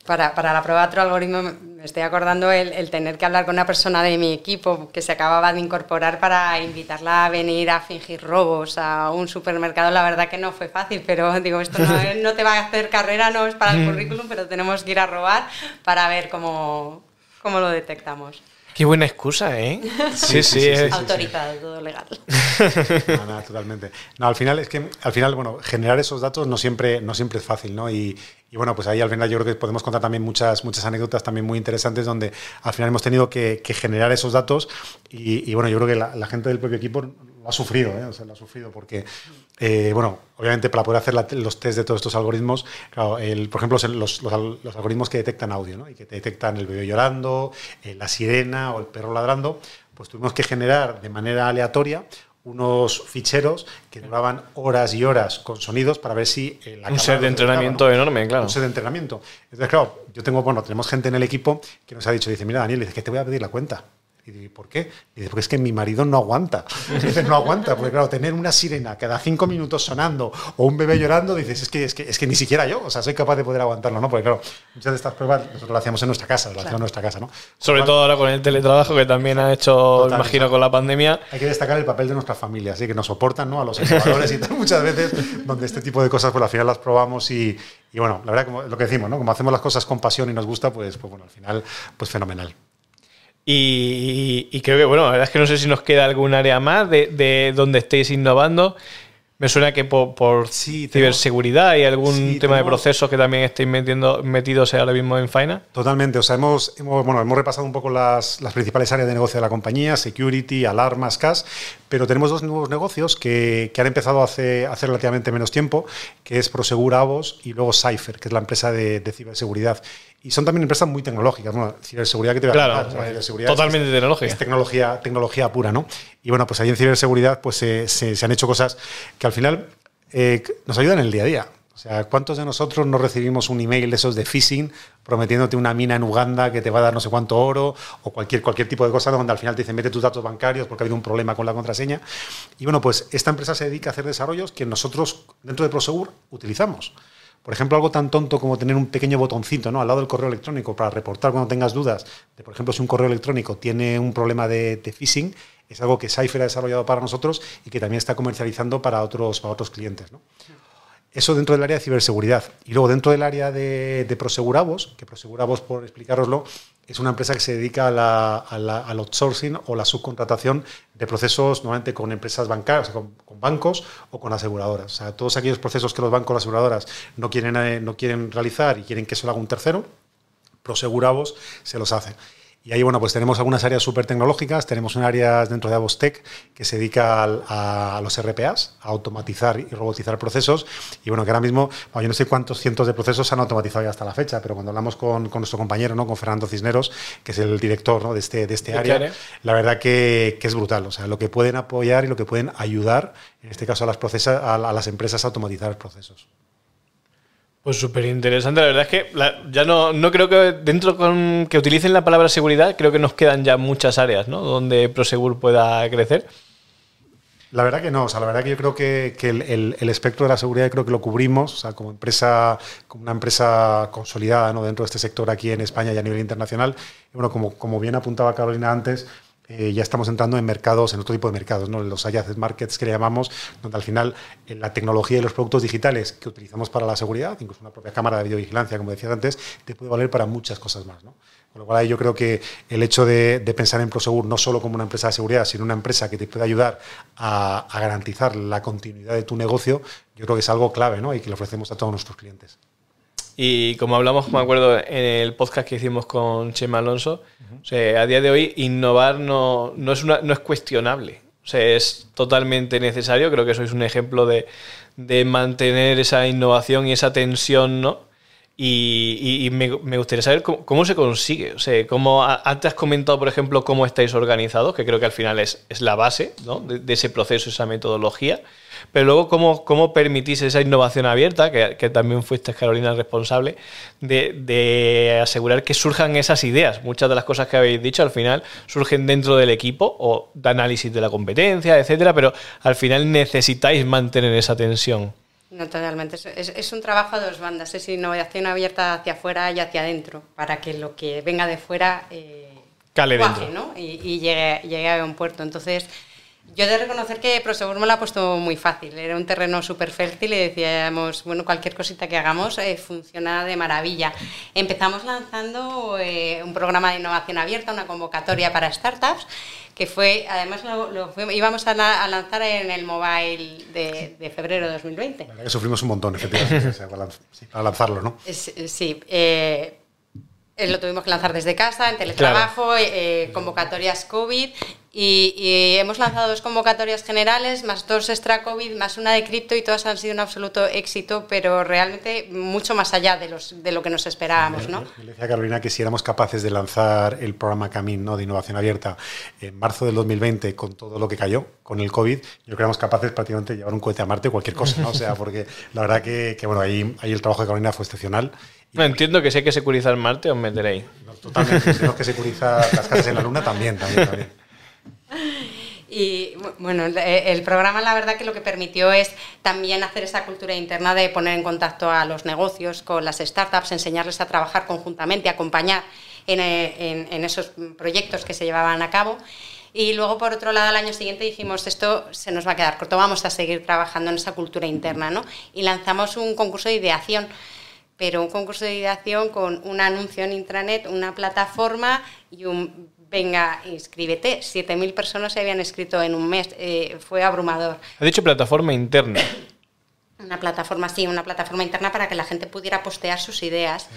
Para, para, la prueba de otro algoritmo me estoy acordando el, tener que hablar con una persona de mi equipo que se acababa de incorporar para invitarla a venir a fingir robos a un supermercado. La verdad que no fue fácil, pero digo, esto no, no te va a hacer carrera, no es para el currículum, pero tenemos que ir a robar para ver cómo, cómo lo detectamos. Qué buena excusa, ¿eh? [laughs] Sí, sí, sí. Autorizado, todo legal. [laughs] No, nada, totalmente. No, al final es que, al final, bueno, generar esos datos no siempre, no siempre es fácil, ¿no? Y, y bueno, pues ahí al final yo creo que podemos contar también muchas, muchas anécdotas también muy interesantes donde al final hemos tenido que, generar esos datos y, y, bueno, yo creo que la, la gente del propio equipo ha sufrido, ¿eh? o sea, lo ha sufrido porque, eh, bueno, obviamente para poder hacer los test de todos estos algoritmos, claro, el, por ejemplo, los, los, algoritmos que detectan audio, ¿no? Y que detectan el bebé llorando, eh, la sirena o el perro ladrando, pues tuvimos que generar de manera aleatoria unos ficheros que duraban horas y horas con sonidos para ver si la un set de entrenamiento enorme, claro. Un set de entrenamiento. Entonces, claro, yo tengo, bueno, tenemos gente en el equipo que nos ha dicho, dice, mira, Daniel, dice que te voy a pedir la cuenta. Y ¿por qué? Y dice, porque es que mi marido no aguanta. [laughs] dice, no aguanta, porque claro, tener una sirena cada cinco minutos sonando o un bebé llorando, dices, es que, es que, es que ni siquiera yo, o sea, soy capaz de poder aguantarlo, ¿no? Porque claro, muchas de estas pruebas nosotros las hacíamos en nuestra casa, las hacemos en nuestra casa, ¿no? Sobre todo ahora con el teletrabajo que también ha hecho, imagino, con la pandemia. Hay que destacar el papel de nuestras familias, ¿sí? que nos soportan, ¿no? A los entrenadores y tal, muchas veces, donde este tipo de cosas, pues al final las probamos y, y bueno, la verdad, como lo que decimos, ¿no? Como hacemos las cosas con pasión y nos gusta, pues, pues bueno, al final, pues fenomenal. Y, creo que, bueno, la verdad es que no sé si nos queda algún área más de, de donde estéis innovando. Me suena que por, ciberseguridad y algún tema de procesos que también estéis metiendo, metidos ahora mismo en Faina. Totalmente. O sea, hemos, bueno, hemos repasado un poco las, las, principales áreas de negocio de la compañía, security, alarmas, cash, pero tenemos dos nuevos negocios que, que han empezado hace, hace relativamente menos tiempo, que es Prosegur Avos y luego Cypher, que es la empresa de, de ciberseguridad. Y son también empresas muy tecnológicas. Bueno, ciberseguridad que te voy a claro, totalmente tecnológica. Es tecnología, tecnología pura, ¿no? Y bueno, pues ahí en ciberseguridad pues se, se, han hecho cosas que al final eh, nos ayudan en el día a día. O sea, ¿cuántos de nosotros no recibimos un email de esos de phishing prometiéndote una mina en Uganda que te va a dar no sé cuánto oro o cualquier, cualquier tipo de cosa donde al final te dicen mete tus datos bancarios porque ha habido un problema con la contraseña? Y bueno, pues esta empresa se dedica a hacer desarrollos que nosotros dentro de Prosegur utilizamos. Por ejemplo, algo tan tonto como tener un pequeño botoncito ¿no? al lado del correo electrónico para reportar cuando tengas dudas de, por ejemplo, si un correo electrónico tiene un problema de, phishing, es algo que Cypher ha desarrollado para nosotros y que también está comercializando para otros, para otros clientes. ¿no? Eso dentro del área de ciberseguridad. Y luego dentro del área de, de que Prosegurabos, por explicároslo, es una empresa que se dedica al outsourcing o la subcontratación de procesos normalmente con empresas bancarias, con, bancos o con aseguradoras. O sea, todos aquellos procesos que los bancos o las aseguradoras no quieren, eh, no quieren realizar y quieren que se lo haga un tercero, Prosegurabos se los hace. Y ahí, bueno, pues tenemos algunas áreas súper tecnológicas. Tenemos un área dentro de Avostec que se dedica a, los RPAs, a automatizar y robotizar procesos. Y bueno, que ahora mismo, yo no sé cuántos cientos de procesos se han automatizado ya hasta la fecha, pero cuando hablamos con, con nuestro compañero, ¿no? con Fernando Cisneros, que es el director ¿no? de, este, de este área, la verdad que, que, es brutal. O sea, lo que pueden apoyar y lo que pueden ayudar, en este caso a las, procesas, a, a las empresas a automatizar procesos. Pues súper interesante. La verdad es que ya no, no creo que dentro con que utilicen la palabra seguridad, creo que nos quedan ya muchas áreas ¿no? donde Prosegur pueda crecer. La verdad que no, o sea, la verdad que yo creo que, el, el, espectro de la seguridad creo que lo cubrimos, o sea, como empresa, como una empresa consolidada ¿no? dentro de este sector aquí en España y a nivel internacional. Y bueno, como, como bien apuntaba Carolina antes, eh, ya estamos entrando en mercados, en otro tipo de mercados, ¿no? los adjacent markets que le llamamos, donde al final eh, la tecnología y los productos digitales que utilizamos para la seguridad, incluso una propia cámara de videovigilancia, como decías antes, te puede valer para muchas cosas más. Con lo cual yo creo que el hecho de, pensar en Prosegur no solo como una empresa de seguridad, sino una empresa que te puede ayudar a, garantizar la continuidad de tu negocio, yo creo que es algo clave y que le ofrecemos a todos nuestros clientes. Y como hablamos, me acuerdo, en el podcast que hicimos con Chema Alonso, a día de hoy innovar no, no, es, una, no es cuestionable. O sea, es totalmente necesario. Creo que sois un ejemplo de, de mantener esa innovación y esa tensión, ¿no? Y, me, gustaría saber cómo, se consigue. O sea, cómo, antes has comentado, por ejemplo, cómo estáis organizados, que creo que al final es, es la base ¿no? de, de, ese proceso, esa metodología. Pero luego, ¿cómo, cómo permitís esa innovación abierta, que, también fuiste, Carolina, responsable, de, asegurar que surjan esas ideas? Muchas de las cosas que habéis dicho al final surgen dentro del equipo o de análisis de la competencia, etcétera, pero al final necesitáis mantener esa tensión. No, totalmente. Es, un trabajo a dos bandas. Es innovación abierta hacia afuera y hacia adentro, para que lo que venga de fuera eh, Cale dentro. ¿no? y, llegue, llegue, a un puerto. Entonces, yo he de reconocer que Prosegur me lo ha puesto muy fácil. Era un terreno súper fértil y decíamos, bueno, cualquier cosita que hagamos eh, funciona de maravilla. Empezamos lanzando eh, un programa de innovación abierta, una convocatoria para startups, que fue, además lo, íbamos a, lanzar en el mobile de, febrero de 2020. La que sufrimos un montón, efectivamente, para, lanzarlo, ¿no? Sí. Eh, lo tuvimos que lanzar desde casa, en teletrabajo, convocatorias COVID Y, hemos lanzado dos convocatorias generales, más dos extra COVID, más una de cripto y todas han sido un absoluto éxito, pero realmente mucho más allá de, los, de lo que nos esperábamos. ¿no? Yo le decía Carolina que si éramos capaces de lanzar el programa Camin ¿no? de innovación abierta en marzo del 2020 con todo lo que cayó con el COVID, yo creo que éramos capaces prácticamente de llevar un cohete a Marte o cualquier cosa. ¿no? O sea, porque la verdad que, que bueno, ahí, ahí el trabajo de Carolina fue excepcional. No entiendo que si hay que securizar Marte, os meteréis. totalmente. Si tenemos que securizar las casas en la Luna, también, también, también. [laughs] Y bueno, el programa la verdad que lo que permitió es también hacer esa cultura interna de poner en contacto a los negocios con las startups, enseñarles a trabajar conjuntamente, acompañar en, esos proyectos que se llevaban a cabo. Y luego, por otro lado, al año siguiente dijimos, esto se nos va a quedar corto, vamos a seguir trabajando en esa cultura interna, ¿no? Y lanzamos un concurso de ideación, pero un concurso de ideación con un anuncio en intranet, una plataforma y un venga, inscríbete. 7.000 personas se habían inscrito en un mes, eh, fue abrumador. Ha dicho plataforma interna. Una plataforma, sí, una plataforma interna para que la gente pudiera postear sus ideas.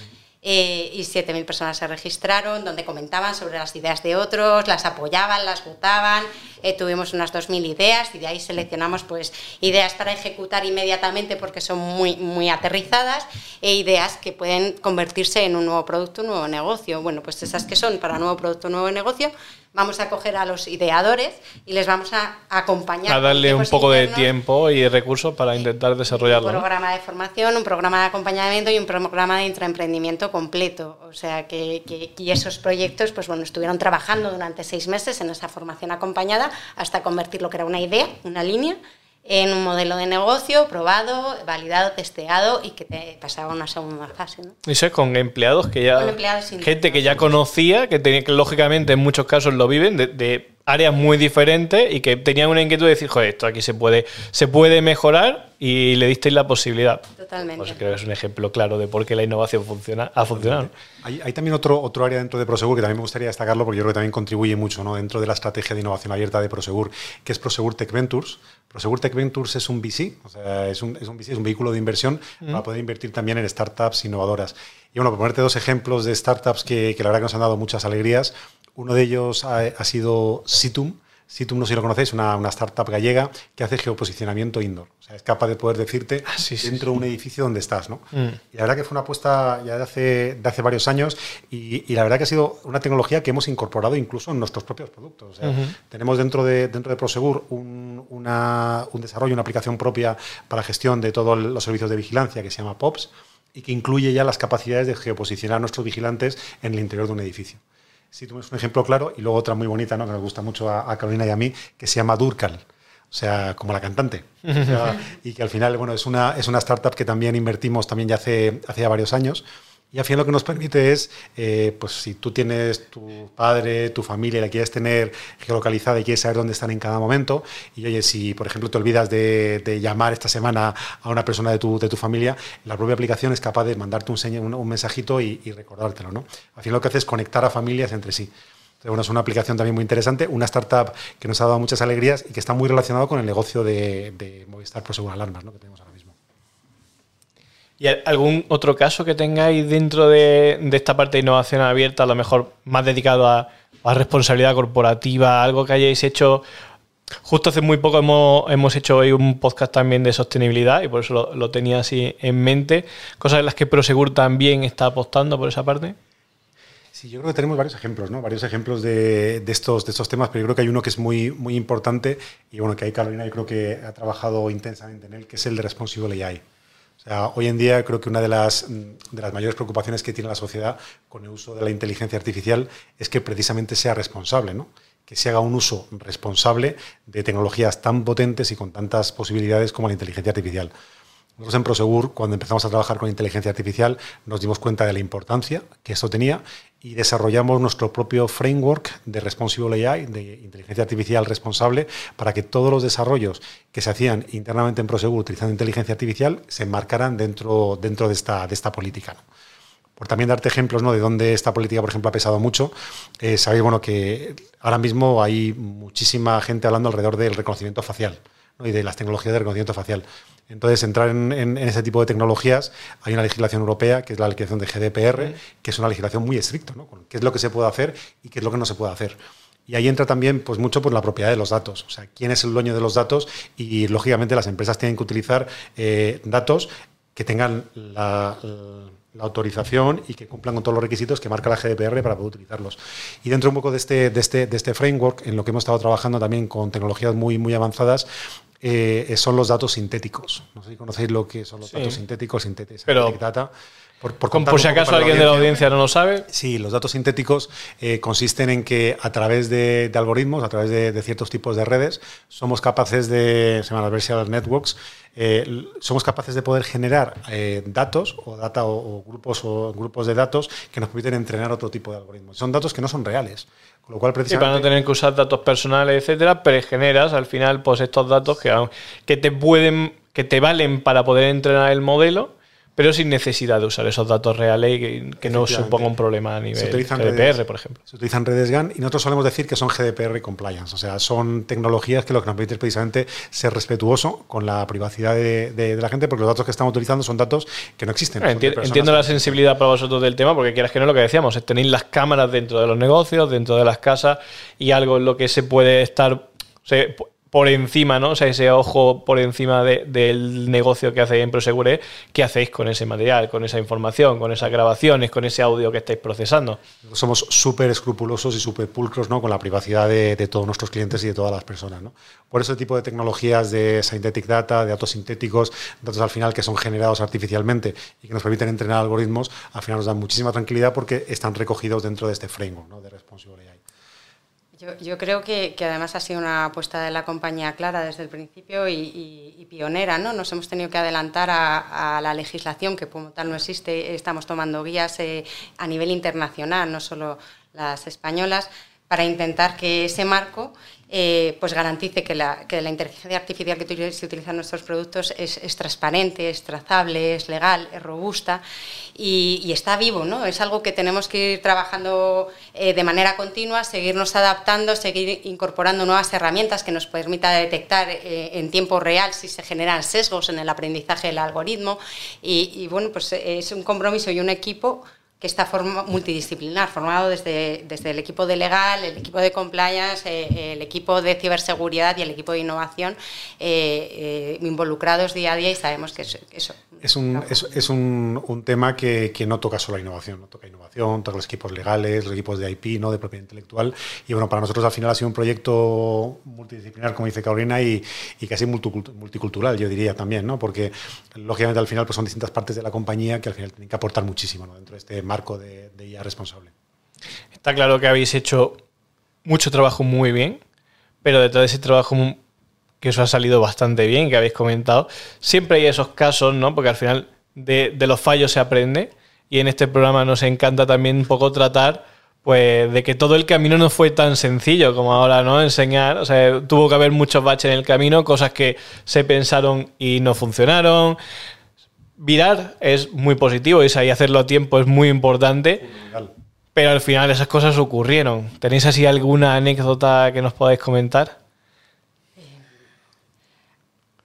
Eh, y 7.000 personas se registraron, donde comentaban sobre las ideas de otros, las apoyaban, las votaban, eh, tuvimos unas 2.000 ideas y de ahí seleccionamos pues, ideas para ejecutar inmediatamente porque son muy, muy aterrizadas e ideas que pueden convertirse en un nuevo producto, un nuevo negocio. Bueno, pues esas que son para nuevo producto, nuevo negocio, vamos a coger a los ideadores y les vamos a acompañar. A darle un poco de tiempo y recursos para intentar desarrollarlo. Un programa de formación, un programa de acompañamiento y un programa de intraemprendimiento completo. O sea, que, que, y esos proyectos, pues bueno, estuvieron trabajando durante seis meses en esa formación acompañada hasta convertir lo que era una idea, una línea, en un modelo de negocio probado, validado, testeado y que te pasaba a una segunda fase. ¿no? Eso es con empleados que ya. gente que ya conocía, que, tenía, que lógicamente en muchos casos lo viven, de, áreas muy diferentes y que tenían una inquietud de decir, joder, esto aquí se puede, se puede mejorar y le disteis la posibilidad. Totalmente. Pues creo que es un ejemplo claro de por qué la innovación funciona, ha funcionado. Hay, también otro, otro área dentro de Prosegur que también me gustaría destacarlo porque yo creo que también contribuye mucho ¿no? dentro de la estrategia de innovación abierta de Prosegur, que es Prosegur Tech Ventures. Prosegur Tech Ventures es un VC, o sea, es un, es un VC, es un vehículo de inversión para poder invertir también en startups innovadoras. Y bueno, por ponerte dos ejemplos de startups que, que la verdad que nos han dado muchas alegrías, uno de ellos ha, ha sido Situm, Situm, no sé si lo conocéis, una, una, startup gallega que hace geoposicionamiento indoor. O sea, es capaz de poder decirte ah, dentro de un edificio donde estás, ¿no? Mm. Y la verdad que fue una apuesta ya de hace, de hace varios años y, y, la verdad que ha sido una tecnología que hemos incorporado incluso en nuestros propios productos. O sea, uh -huh. Tenemos dentro de, dentro de Prosegur un, una, un desarrollo, una aplicación propia para gestión de todos los servicios de vigilancia que se llama POPS y que incluye ya las capacidades de geoposicionar a nuestros vigilantes en el interior de un edificio. Si tú ves un ejemplo claro y luego otra muy bonita, ¿no? que nos gusta mucho a, a Carolina y a mí, que se llama Durcal. O sea, como la cantante. O sea, [laughs] y que al final, bueno, es una, es una startup que también invertimos también ya hace, hace ya varios años y al final lo que nos permite es, eh, pues si tú tienes tu padre, tu familia, la quieres tener geolocalizada y quieres saber dónde están en cada momento, y oye, si por ejemplo te olvidas de, de llamar esta semana a una persona de tu, de tu, familia, la propia aplicación es capaz de mandarte un, un, un mensajito y, y, recordártelo. ¿no? Al final lo que hace es conectar a familias entre sí. Bueno, es una aplicación también muy interesante, una startup que nos ha dado muchas alegrías y que está muy relacionado con el negocio de, Movistar Prosegur Alarmas ¿no? que tenemos ahora. ¿Y algún otro caso que tengáis dentro de, esta parte de innovación abierta, a lo mejor más dedicado a, responsabilidad corporativa, algo que hayáis hecho? Justo hace muy poco hemos, hecho hoy un podcast también de sostenibilidad y por eso lo, tenía así en mente. Cosas en las que Prosegur también está apostando por esa parte. Sí, yo creo que tenemos varios ejemplos, ¿no? Varios ejemplos de, de, estos, de estos temas, pero yo creo que hay uno que es muy, muy importante y bueno, que ahí Carolina yo creo que ha trabajado intensamente en él, que es el de Responsible AI. Hoy en día creo que una de las, de las mayores preocupaciones que tiene la sociedad con el uso de la inteligencia artificial es que precisamente sea responsable, ¿no? que se haga un uso responsable de tecnologías tan potentes y con tantas posibilidades como la inteligencia artificial. Nosotros en Prosegur, cuando empezamos a trabajar con inteligencia artificial, nos dimos cuenta de la importancia que eso tenía y desarrollamos nuestro propio framework de Responsible AI, de inteligencia artificial responsable, para que todos los desarrollos que se hacían internamente en Prosegur utilizando inteligencia artificial se enmarcaran dentro, dentro de, esta, de esta política. ¿no? Por también darte ejemplos ¿no? de dónde esta política, por ejemplo, ha pesado mucho, eh, sabéis bueno, que ahora mismo hay muchísima gente hablando alrededor del reconocimiento facial ¿no? y de las tecnologías de reconocimiento facial. Entonces, entrar en, en, en, ese tipo de tecnologías, hay una legislación europea, que es la legislación de GDPR, que es una legislación muy estricta, ¿no? Con qué es lo que se puede hacer y qué es lo que no se puede hacer. Y ahí entra también pues, mucho pues, la propiedad de los datos. O sea, quién es el dueño de los datos y, lógicamente, las empresas tienen que utilizar eh, datos que tengan la, autorización y que cumplan con todos los requisitos que marca la GDPR para poder utilizarlos. Y dentro un poco de este, de este, de este framework, en lo que hemos estado trabajando también con tecnologías muy, muy avanzadas, eh, son los datos sintéticos. No sé si conocéis lo que son los datos sintéticos, sintéticos, Pero, data. Por, si acaso alguien de la audiencia no lo sabe. Sí, los datos sintéticos eh, consisten en que a través de, algoritmos, a través de, ciertos tipos de redes, somos capaces de, se llaman adversarial networks, eh, somos capaces de poder generar eh, datos o data o, grupos o grupos de datos que nos permiten entrenar otro tipo de algoritmos. Son datos que no son reales. Con lo cual, precisamente, para no tener que usar datos personales, etcétera, pero generas al final pues estos datos que, que te pueden, que te valen para poder entrenar el modelo pero sin necesidad de usar esos datos reales y que, no suponga un problema a nivel GDPR, por ejemplo. Se utilizan redes GAN y nosotros solemos decir que son GDPR compliance, o sea, son tecnologías que lo que nos permite es precisamente ser respetuoso con la privacidad de, la gente, porque los datos que estamos utilizando son datos que no existen. entiendo la sensibilidad para vosotros del tema, porque quieras que no lo que decíamos, es tener las cámaras dentro de los negocios, dentro de las casas y algo en lo que se puede estar por encima, ¿no? O sea, ese ojo por encima del negocio que hacéis en Prosegure, ¿qué hacéis con ese material, con esa información, con esas grabaciones, con ese audio que estáis procesando? Somos súper escrupulosos y súper pulcros ¿no? con la privacidad de, todos nuestros clientes y de todas las personas. ¿no? Por ese tipo de tecnologías de synthetic data, de datos sintéticos, datos al final que son generados artificialmente y que nos permiten entrenar algoritmos, al final nos dan muchísima tranquilidad porque están recogidos dentro de este framework de Responsible AI. Yo, creo que, además ha sido una apuesta de la compañía clara desde el principio y, pionera. ¿no? Nos hemos tenido que adelantar a, la legislación, que como tal no existe. Estamos tomando guías eh, a nivel internacional, no solo las españolas, para intentar que ese marco eh, pues garantice que la, que la, inteligencia artificial que se utiliza en nuestros productos es, transparente, es trazable, es legal, es robusta y, está vivo. ¿no? Es algo que tenemos que ir trabajando eh, de manera continua, seguirnos adaptando, seguir incorporando nuevas herramientas que nos permita detectar eh, en tiempo real si se generan sesgos en el aprendizaje del algoritmo. Y, y bueno, pues es un compromiso y un equipo que está multidisciplinar, formado desde, desde el equipo de legal, el equipo de compliance, eh, el equipo de ciberseguridad y el equipo de innovación eh, eh, involucrados día a día y sabemos que eso... es un, es, un, un, tema que, que, no toca solo la innovación, no toca innovación, toca los equipos legales, los equipos de IP, ¿no? de propiedad intelectual. Y bueno, para nosotros al final ha sido un proyecto multidisciplinar, como dice Carolina, y, y casi multicultural, yo diría también, ¿no? porque lógicamente al final pues son distintas partes de la compañía que al final tienen que aportar muchísimo ¿no? dentro de este marco de, IA responsable. Está claro que habéis hecho mucho trabajo muy bien, pero detrás de ese trabajo que os ha salido bastante bien, que habéis comentado, siempre hay esos casos, ¿no? Porque al final de, los fallos se aprende y en este programa nos encanta también un poco tratar pues de que todo el camino no fue tan sencillo como ahora, ¿no? Enseñar, o sea, tuvo que haber muchos baches en el camino, cosas que se pensaron y no funcionaron, virar es muy positivo y ahí hacerlo a tiempo es muy importante. Pero al final esas cosas ocurrieron. ¿Tenéis así alguna anécdota que nos podáis comentar?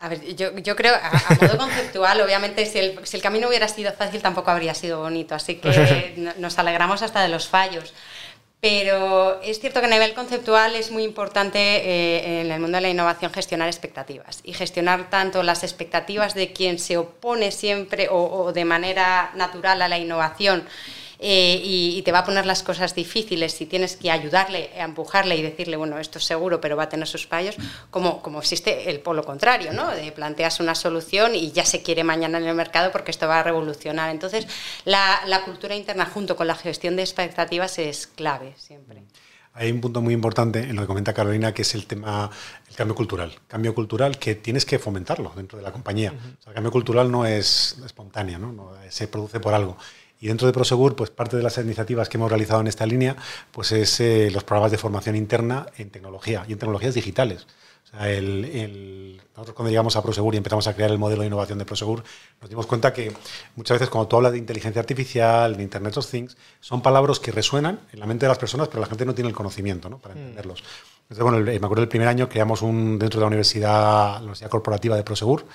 A ver, yo, creo, a, modo conceptual, obviamente, si el, si el, camino hubiera sido fácil, tampoco habría sido bonito. Así que [laughs] nos alegramos hasta de los fallos. Pero es cierto que a nivel conceptual es muy importante eh, en el mundo de la innovación gestionar expectativas y gestionar tanto las expectativas de quien se opone siempre o de manera natural a la innovación eh, y, te va a poner las cosas difíciles si tienes que ayudarle, empujarle y decirle, bueno, esto es seguro, pero va a tener sus fallos, como, como existe el polo contrario, ¿no? De planteas una solución y ya se quiere mañana en el mercado porque esto va a revolucionar. Entonces, la, la cultura interna junto con la gestión de expectativas es clave siempre. Hay un punto muy importante en lo que comenta Carolina, que es el tema el cambio cultural. Cambio cultural que tienes que fomentarlo dentro de la compañía. el cambio cultural no es espontáneo, ¿no? se produce por algo. Y dentro de Prosegur, pues parte de las iniciativas que hemos realizado en esta línea, pues es eh, los programas de formación interna en tecnología y en tecnologías digitales. O sea, el, nosotros cuando llegamos a Prosegur y empezamos a crear el modelo de innovación de Prosegur, nos dimos cuenta que muchas veces cuando tú hablas de inteligencia artificial, de Internet of Things, son palabras que resuenan en la mente de las personas, pero la gente no tiene el conocimiento ¿no? para mm. entenderlos. Entonces, bueno, me acuerdo del primer año creamos un, dentro de la universidad, la Universidad Corporativa de Prosegur,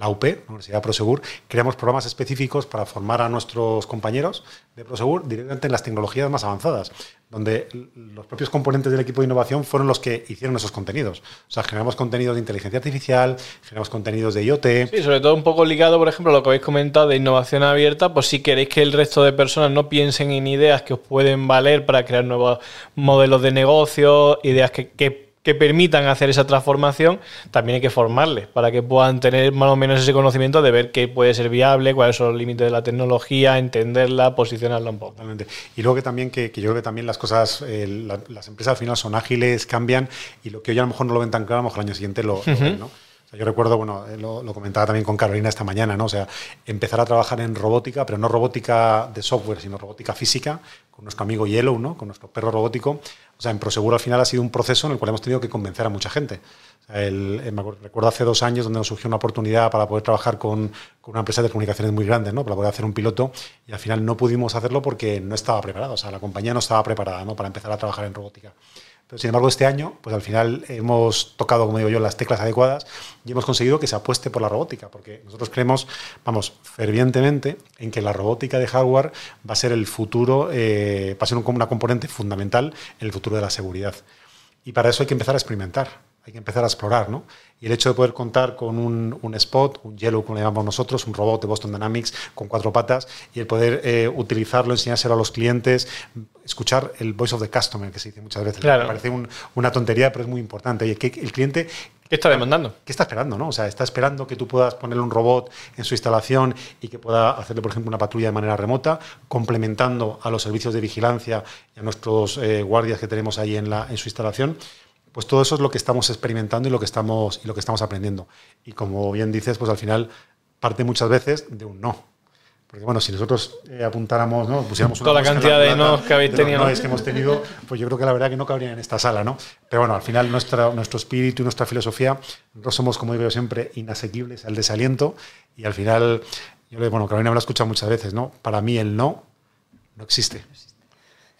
la UP, la Universidad Prosegur, creamos programas específicos para formar a nuestros compañeros de Prosegur directamente en las tecnologías más avanzadas, donde los propios componentes del equipo de innovación fueron los que hicieron esos contenidos. O sea, generamos contenidos de inteligencia artificial, generamos contenidos de IoT. Sí, sobre todo un poco ligado, por ejemplo, a lo que habéis comentado de innovación abierta, pues si queréis que el resto de personas no piensen en ideas que os pueden valer para crear nuevos modelos de negocio, ideas que, que que permitan hacer esa transformación, también hay que formarles para que puedan tener más o menos ese conocimiento de ver qué puede ser viable, cuáles son los límites de la tecnología, entenderla, posicionarla un poco. Totalmente. Y luego que también que, yo creo que también las cosas, eh, las empresas al final son ágiles, cambian y lo que hoy a lo mejor no lo ven tan claro, a lo mejor al año siguiente lo, ven, ¿no? yo recuerdo, bueno, eh, lo, lo, comentaba también con Carolina esta mañana, ¿no? O sea, empezar a trabajar en robótica, pero no robótica de software, sino robótica física, con nuestro amigo Yellow, ¿no? Con nuestro perro robótico. O sea, en Proseguro al final ha sido un proceso en el cual hemos tenido que convencer a mucha gente. el, eh, me recuerdo hace dos años donde nos surgió una oportunidad para poder trabajar con, con, una empresa de comunicaciones muy grande, ¿no? para poder hacer un piloto y al final no pudimos hacerlo porque no estaba preparado, o sea, la compañía no estaba preparada ¿no? para empezar a trabajar en robótica. Pero sin embargo, este año, pues al final hemos tocado, como digo yo, las teclas adecuadas y hemos conseguido que se apueste por la robótica, porque nosotros creemos, vamos, fervientemente en que la robótica de hardware va a ser el futuro, eh, va a ser una componente fundamental en el futuro de la seguridad. Y para eso hay que empezar a experimentar, hay que empezar a explorar, ¿no? Y el hecho de poder contar con un, un, spot, un Yellow, como le llamamos nosotros, un robot de Boston Dynamics con cuatro patas, y el poder eh, utilizarlo, enseñárselo a los clientes, escuchar el voice of the customer, que se dice muchas veces. Me parece una tontería, pero es muy importante. Oye, que el cliente ¿Qué está demandando? ¿Qué está esperando? ¿no? O sea, está esperando que tú puedas ponerle un robot en su instalación y que pueda hacerle, por ejemplo, una patrulla de manera remota, complementando a los servicios de vigilancia y a nuestros eh, guardias que tenemos ahí en, la, en su instalación. Pues todo eso es lo que estamos experimentando y lo que estamos, y lo que estamos aprendiendo. Y como bien dices, pues al final parte muchas veces de un no. Porque bueno, si nosotros eh, apuntáramos, ¿no? Pusiéramos Toda la cantidad de no que habéis tenido. que hemos tenido, pues yo creo que la verdad que no cabrían en esta sala, ¿no? Pero bueno, al final nuestra, nuestro espíritu y nuestra filosofía, no somos, como digo yo siempre, inasequibles al desaliento. Y al final, yo le bueno, Carolina me lo ha escuchado muchas veces, ¿no? Para mí el no no existe.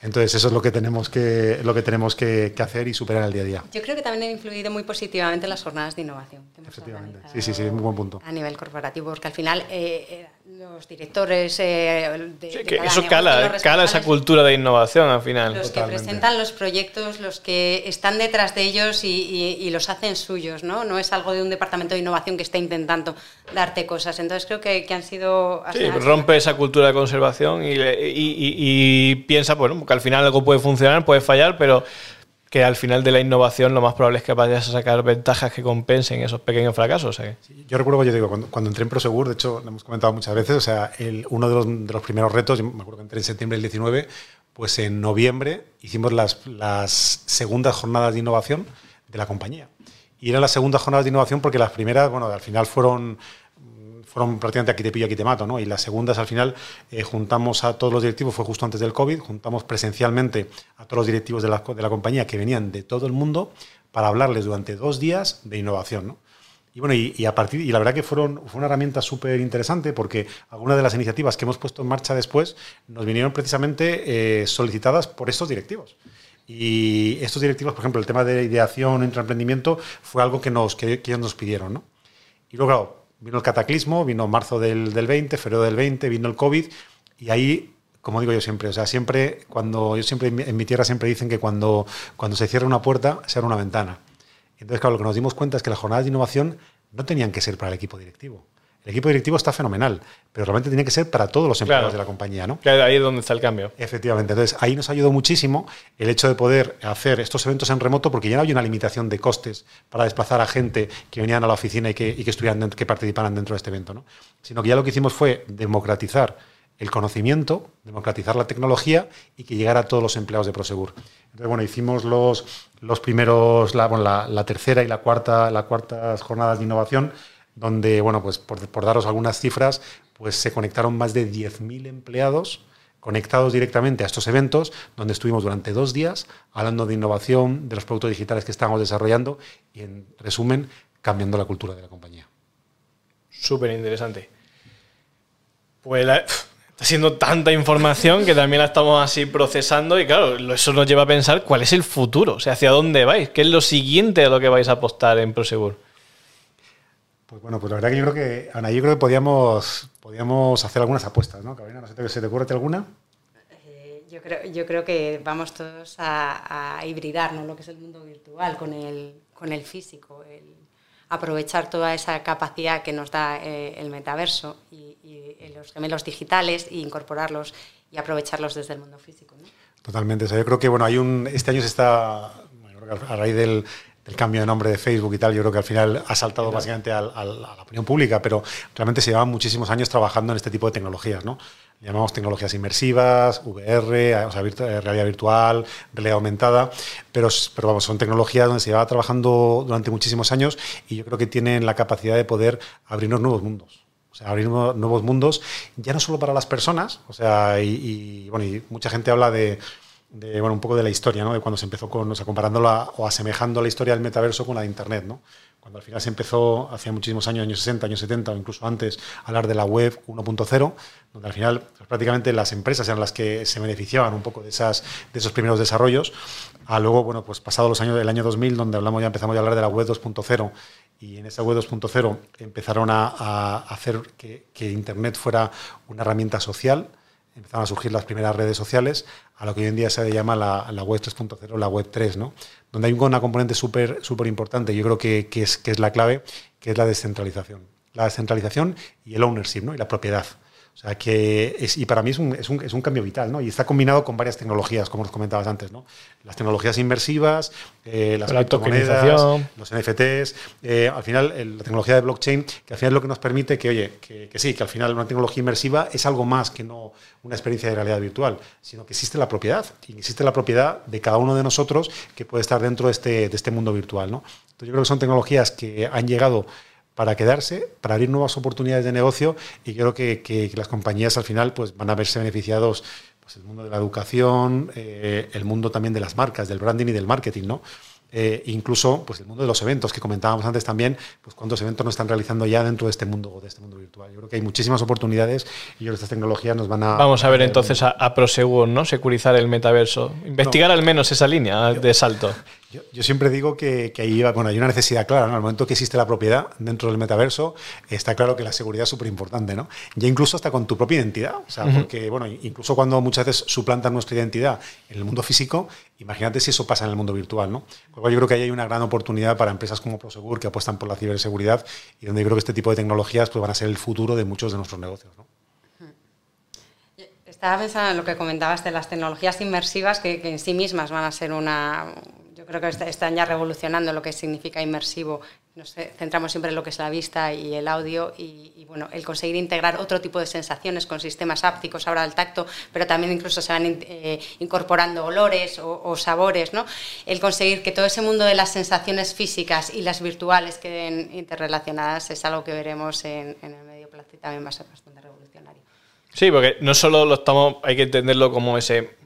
Entonces eso es lo que tenemos que lo que tenemos que, hacer y superar el día a día. Yo creo que también han influido muy positivamente las jornadas de innovación. Efectivamente. Sí, sí, sí, muy buen punto. A nivel corporativo, porque al final eh, eh, los directores eh, de, sí, que eso cala, cala esa cultura de innovación al final. Los que presentan los proyectos, los que están detrás de ellos y, los hacen suyos, ¿no? No es algo de un departamento de innovación que está intentando darte cosas. Entonces creo que, han sido... Sí, rompe esa cultura de conservación y, y piensa, bueno, que al final algo puede funcionar, puede fallar, pero que al final de la innovación lo más probable es que vayas a sacar ventajas que compensen esos pequeños fracasos. ¿eh? yo recuerdo, yo digo, cuando, entré en Prosegur, de hecho, lo hemos comentado muchas veces, o sea, uno de los, de los, primeros retos, me acuerdo que entré en septiembre del 19, pues en noviembre hicimos las, las segundas jornadas de innovación de la compañía. Y eran las segundas jornadas de innovación porque las primeras, bueno, al final fueron fueron prácticamente aquí te pillo, aquí te mato, ¿no? Y las segundas, al final, eh, juntamos a todos los directivos, fue justo antes del COVID, juntamos presencialmente a todos los directivos de la, de la compañía que venían de todo el mundo para hablarles durante dos días de innovación, ¿no? Y bueno, y, a partir, y la verdad que fueron, fue una herramienta súper interesante porque algunas de las iniciativas que hemos puesto en marcha después nos vinieron precisamente eh, solicitadas por estos directivos. Y estos directivos, por ejemplo, el tema de ideación, emprendimiento, fue algo que, nos, que, que ellos nos pidieron, ¿no? Y luego, claro, vino el cataclismo, vino marzo del, del 20, febrero del 20, vino el COVID y ahí como digo yo siempre, o sea, siempre, cuando yo siempre en mi tierra siempre dicen que cuando, cuando se cierra una puerta, se abre una ventana. Entonces, claro, lo que nos dimos cuenta es que las jornadas de innovación no tenían que ser para el equipo directivo. El equipo directivo está fenomenal, pero realmente tiene que ser para todos los empleados de la compañía, ¿no? Claro, ahí es donde está el cambio. Efectivamente. Entonces, ahí nos ayudó muchísimo el hecho de poder hacer estos eventos en remoto, porque ya no había una limitación de costes para desplazar a gente que venían a la oficina y que, y que estuvieran que participaran dentro de este evento, ¿no? Sino que ya lo que hicimos fue democratizar el conocimiento, democratizar la tecnología y que llegara a todos los empleados de Prosegur. Entonces, bueno, hicimos los, los primeros, la, bueno, la, la tercera y la cuarta, la cuarta jornadas de innovación donde, bueno, pues por, daros algunas cifras, pues se conectaron más de 10.000 empleados conectados directamente a estos eventos, donde estuvimos durante dos días hablando de innovación, de los productos digitales que estamos desarrollando y, en resumen, cambiando la cultura de la compañía. Súper interesante. Pues está siendo tanta información que también la estamos así procesando y claro, eso nos lleva a pensar cuál es el futuro, o sea, hacia dónde vais, qué es lo siguiente a lo que vais a apostar en Prosegur. Pues bueno, pues la verdad que yo creo que, Ana, yo creo que podíamos, podíamos hacer algunas apuestas, ¿no? Carolina, no sé, ¿se te ocurre alguna? Eh, yo creo, yo creo que vamos todos a, a hibridar lo que es el mundo virtual con el, con el físico, el aprovechar toda esa capacidad que nos da eh, el metaverso y, y, los gemelos digitales e incorporarlos y aprovecharlos desde el mundo físico. ¿no? Totalmente. O sea, yo creo que bueno, hay un, este año se está, a raíz del, el cambio de nombre de Facebook y tal, yo creo que al final ha saltado básicamente a, la opinión pública, pero realmente se llevan muchísimos años trabajando en este tipo de tecnologías, ¿no? Llamamos tecnologías inmersivas, VR, o sea, realidad virtual, realidad aumentada, pero, pero vamos, son tecnologías donde se lleva trabajando durante muchísimos años y yo creo que tienen la capacidad de poder abrirnos nuevos mundos. O sea, abrir nuevos mundos, ya no solo para las personas, o sea, y, bueno, y mucha gente habla de, bueno, un poco de la historia, ¿no? De cuando se empezó con, o comparándola o asemejando la historia del metaverso con la de Internet, ¿no? Cuando al final se empezó, hace muchísimos años, años 60, años 70 o incluso antes, a hablar de la web 1.0, donde al final pues, prácticamente las empresas eran las que se beneficiaban un poco de, esas, de esos primeros desarrollos, a luego, bueno, pues pasado los años del año 2000, donde hablamos ya empezamos a hablar de la web 2.0 y en esa web 2.0 empezaron a, a hacer que, que Internet fuera una herramienta social, empezaron a surgir las primeras redes sociales, a lo que hoy en día se llama la, la web 3.0, la web 3, ¿no? donde hay una componente súper súper importante, yo creo que, que, es, que es la clave, que es la descentralización. La descentralización y el ownership, ¿no? y la propiedad. O sea, que es, y para mí es un, es, un, es un, cambio vital, ¿no? Y está combinado con varias tecnologías, como nos comentabas antes, ¿no? Las tecnologías inmersivas, eh, las la criptomonedas, los NFTs, eh, al final el, la tecnología de blockchain, que al final es lo que nos permite que, oye, que, que, sí, que al final una tecnología inmersiva es algo más que no una experiencia de realidad virtual, sino que existe la propiedad, y existe la propiedad de cada uno de nosotros que puede estar dentro de este, de este mundo virtual, ¿no? Entonces yo creo que son tecnologías que han llegado para quedarse, para abrir nuevas oportunidades de negocio y creo que, que, que las compañías al final pues, van a verse beneficiados pues, el mundo de la educación, eh, el mundo también de las marcas, del branding y del marketing, ¿no? Eh, incluso pues el mundo de los eventos que comentábamos antes también, pues cuántos eventos nos están realizando ya dentro de este mundo de este mundo virtual. Yo creo que hay muchísimas oportunidades y yo creo que estas tecnologías nos van a Vamos a ver entonces a, a Prosegur, ¿no? Securizar el metaverso, investigar no. al menos esa línea de salto. Yo, yo, siempre digo que, que ahí bueno, hay una necesidad clara. ¿no? Al momento que existe la propiedad dentro del metaverso, está claro que la seguridad es súper importante. ¿no? Ya incluso hasta con tu propia identidad. O sea, uh -huh. porque bueno, incluso cuando muchas veces suplantan nuestra identidad en el mundo físico, imagínate si eso pasa en el mundo virtual. ¿no? Con lo cual yo creo que ahí hay una gran oportunidad para empresas como Prosegur que apuestan por la ciberseguridad y donde yo creo que este tipo de tecnologías pues, van a ser el futuro de muchos de nuestros negocios. ¿no? Estaba pensando en lo que comentabas de las tecnologías inmersivas que, que en sí mismas van a ser una, creo que están ya revolucionando lo que significa inmersivo. Nos centramos siempre en lo que es la vista y el audio y, bueno, el conseguir integrar otro tipo de sensaciones con sistemas ápticos, ahora el tacto, pero también incluso se van eh, incorporando olores o, o, sabores, ¿no? El conseguir que todo ese mundo de las sensaciones físicas y las virtuales queden interrelacionadas es algo que veremos en, en el medio plazo y también va a ser bastante revolucionario. Sí, porque no solo lo estamos, hay que entenderlo como ese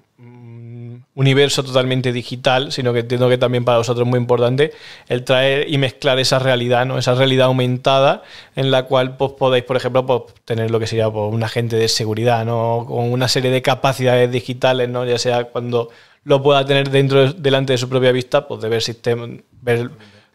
universo totalmente digital, sino que entiendo que también para vosotros es muy importante el traer y mezclar esa realidad, ¿no? esa realidad aumentada en la cual pues, podéis, por ejemplo, pues, tener lo que sería pues, un agente de seguridad, ¿no? con una serie de capacidades digitales, ¿no? ya sea cuando lo pueda tener dentro delante de su propia vista, pues de ver sistemas, ver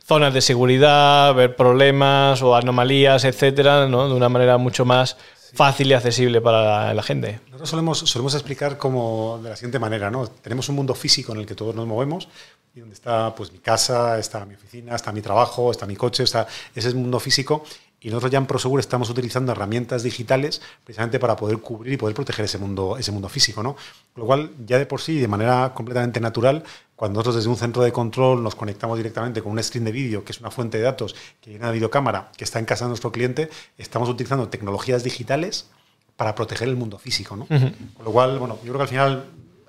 zonas de seguridad, ver problemas o anomalías, etcétera, ¿no? de una manera mucho más fácil y accesible para la gente. Nosotros solemos, solemos explicar como de la siguiente manera, ¿no? Tenemos un mundo físico en el que todos nos movemos y donde está pues mi casa, está mi oficina, está mi trabajo, está mi coche, está ese es el mundo físico y nosotros ya en Prosegur estamos utilizando herramientas digitales precisamente para poder cubrir y poder proteger ese mundo, ese mundo físico, ¿no? Lo cual, ya de por sí, de manera completamente natural, cuando nosotros desde un centro de control nos conectamos directamente con un screen de vídeo, que es una fuente de datos que viene a videocámara, que está en casa de nuestro cliente, estamos utilizando tecnologías digitales para proteger el mundo físico, ¿no? Uh -huh. Con lo cual, bueno, yo creo que al final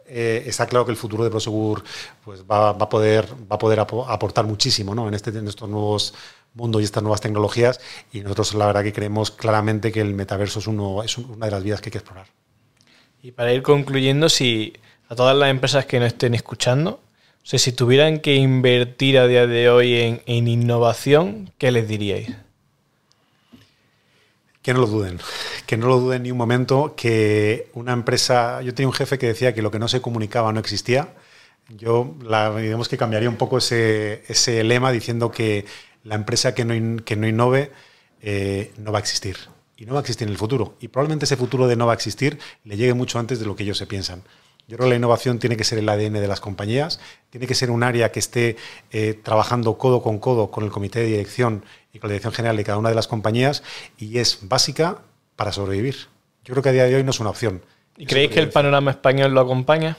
eh, está claro que el futuro de Prosegur pues, va, va, a poder, va a poder aportar muchísimo ¿no? en, este, en estos nuevos mundo y estas nuevas tecnologías y nosotros la verdad que creemos claramente que el metaverso es, uno, es una de las vías que hay que explorar. Y para ir concluyendo, si a todas las empresas que nos estén escuchando, o sea, si tuvieran que invertir a día de hoy en, innovación, ¿qué les diríais? Que no lo duden, que no lo duden ni un momento, que una empresa, yo tenía un jefe que decía que lo que no se comunicaba no existía, yo la, digamos que cambiaría un poco ese, ese lema diciendo que la empresa que no, que no innove eh, no va a existir. Y no va a existir en el futuro. Y probablemente ese futuro de no va a existir le llegue mucho antes de lo que ellos se piensan. Yo creo que la innovación tiene que ser el ADN de las compañías, tiene que ser un área que esté eh, trabajando codo con codo con el comité de dirección y con la dirección general de cada una de las compañías y es básica para sobrevivir. Yo creo que a día de hoy no es una opción. ¿Y creéis que el panorama español lo acompaña?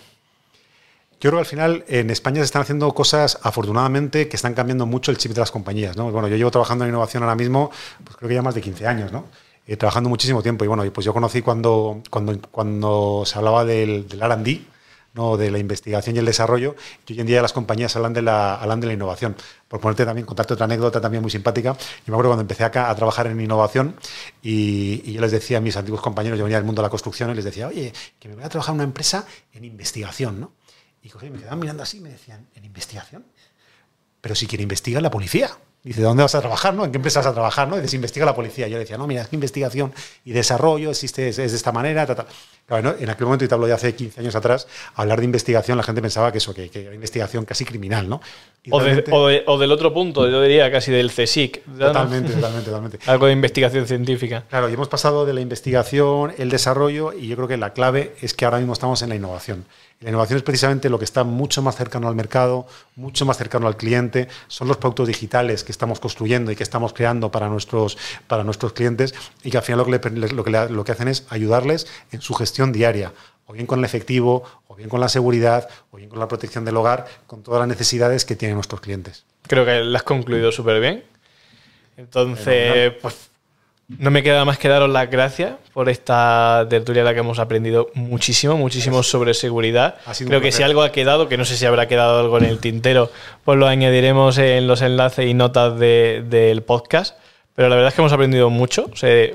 Yo creo que al final en España se están haciendo cosas, afortunadamente, que están cambiando mucho el chip de las compañías. ¿no? Bueno, yo llevo trabajando en innovación ahora mismo, pues creo que ya más de 15 años, ¿no? Eh, trabajando muchísimo tiempo. Y bueno, pues yo conocí cuando, cuando, cuando se hablaba del, del RD, ¿no? de la investigación y el desarrollo, y hoy en día las compañías hablan de la, hablan de la innovación. Por ponerte también, contarte otra anécdota también muy simpática, yo me acuerdo cuando empecé acá a trabajar en innovación y, yo les decía a mis antiguos compañeros, yo venía del mundo de la construcción, y les decía, oye, que me voy a trabajar en una empresa en investigación, ¿no? Y me quedaban mirando así y me decían, ¿en investigación? Pero si quiere investigar la policía. Dice, ¿dónde vas a trabajar? ¿no? ¿En qué empresa vas a trabajar? ¿no? Y dice, investiga la policía. Yo le decía, no, mira, es que investigación y desarrollo existe, es, de esta manera. Claro, ¿no? En aquel momento, y te hablo de hace 15 años atrás, hablar de investigación, la gente pensaba que eso, que, que era investigación casi criminal, ¿no? O, de, o, de, o, del otro punto, yo diría casi del CSIC. Totalmente, totalmente, totalmente. [laughs] Algo de investigación científica. Claro, y hemos pasado de la investigación, el desarrollo, y yo creo que la clave es que ahora mismo estamos en la innovación. La innovación es precisamente lo que está mucho más cercano al mercado, mucho más cercano al cliente, son los productos digitales que estamos construyendo y que estamos creando para nuestros, para nuestros clientes y que al final lo que, le, lo, que lo que hacen es ayudarles en su gestión diaria, o bien con el efectivo, o bien con la seguridad, o bien con la protección del hogar, con todas las necesidades que tienen nuestros clientes. Creo que lo has concluido súper bien. Entonces, pues no me queda más que daros las gracias por esta tertulia en la que hemos aprendido muchísimo, muchísimo gracias. sobre seguridad. Creo que si algo ha quedado, que no sé si habrá quedado algo en el tintero, pues lo añadiremos en los enlaces y notas de, del podcast. Pero la verdad es que hemos aprendido mucho. O sea,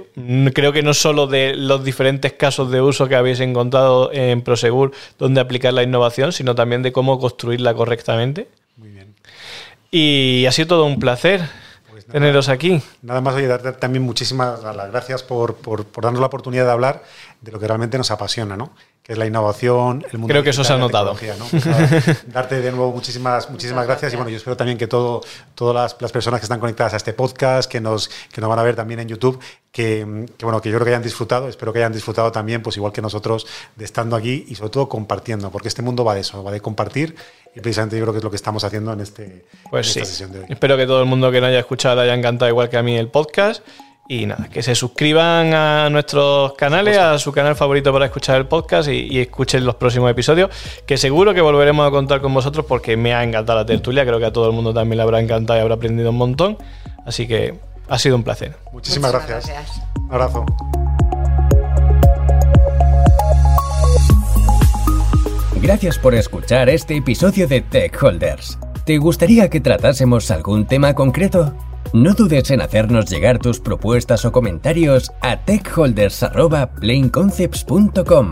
creo que no solo de los diferentes casos de uso que habéis encontrado en Prosegur donde aplicar la innovación, sino también de cómo construirla correctamente. Muy bien. Y ha sido todo un placer teneros aquí. Nada más, oye, darte también muchísimas las gracias por, por, por, darnos la oportunidad de hablar de lo que realmente nos apasiona, ¿no? Que es la innovación, el mundo Creo que eso se ha notado. ¿no? Pues, [laughs] darte de nuevo muchísimas, muchísimas gracias. Y bueno, yo espero también que todo, todas las, las, personas que están conectadas a este podcast, que nos, que nos van a ver también en YouTube, que, que, bueno, que yo creo que hayan disfrutado, espero que hayan disfrutado también, pues igual que nosotros, de estando aquí y sobre todo compartiendo, porque este mundo va de eso, va de compartir y precisamente yo creo que es lo que estamos haciendo en, este, pues en sí. esta sesión de hoy. Espero que todo el mundo que no haya escuchado le haya encantado igual que a mí el podcast. Y nada, que se suscriban a nuestros canales, a su canal favorito para escuchar el podcast y, y, escuchen los próximos episodios, que seguro que volveremos a contar con vosotros porque me ha encantado la tertulia, creo que a todo el mundo también le habrá encantado y habrá aprendido un montón. Así que ha sido un placer. Muchísimas, Muchísimas gracias. gracias. Un abrazo. Gracias por escuchar este episodio de Tech Holders. ¿Te gustaría que tratásemos algún tema concreto? No dudes en hacernos llegar tus propuestas o comentarios a techholders.planeconcepts.com.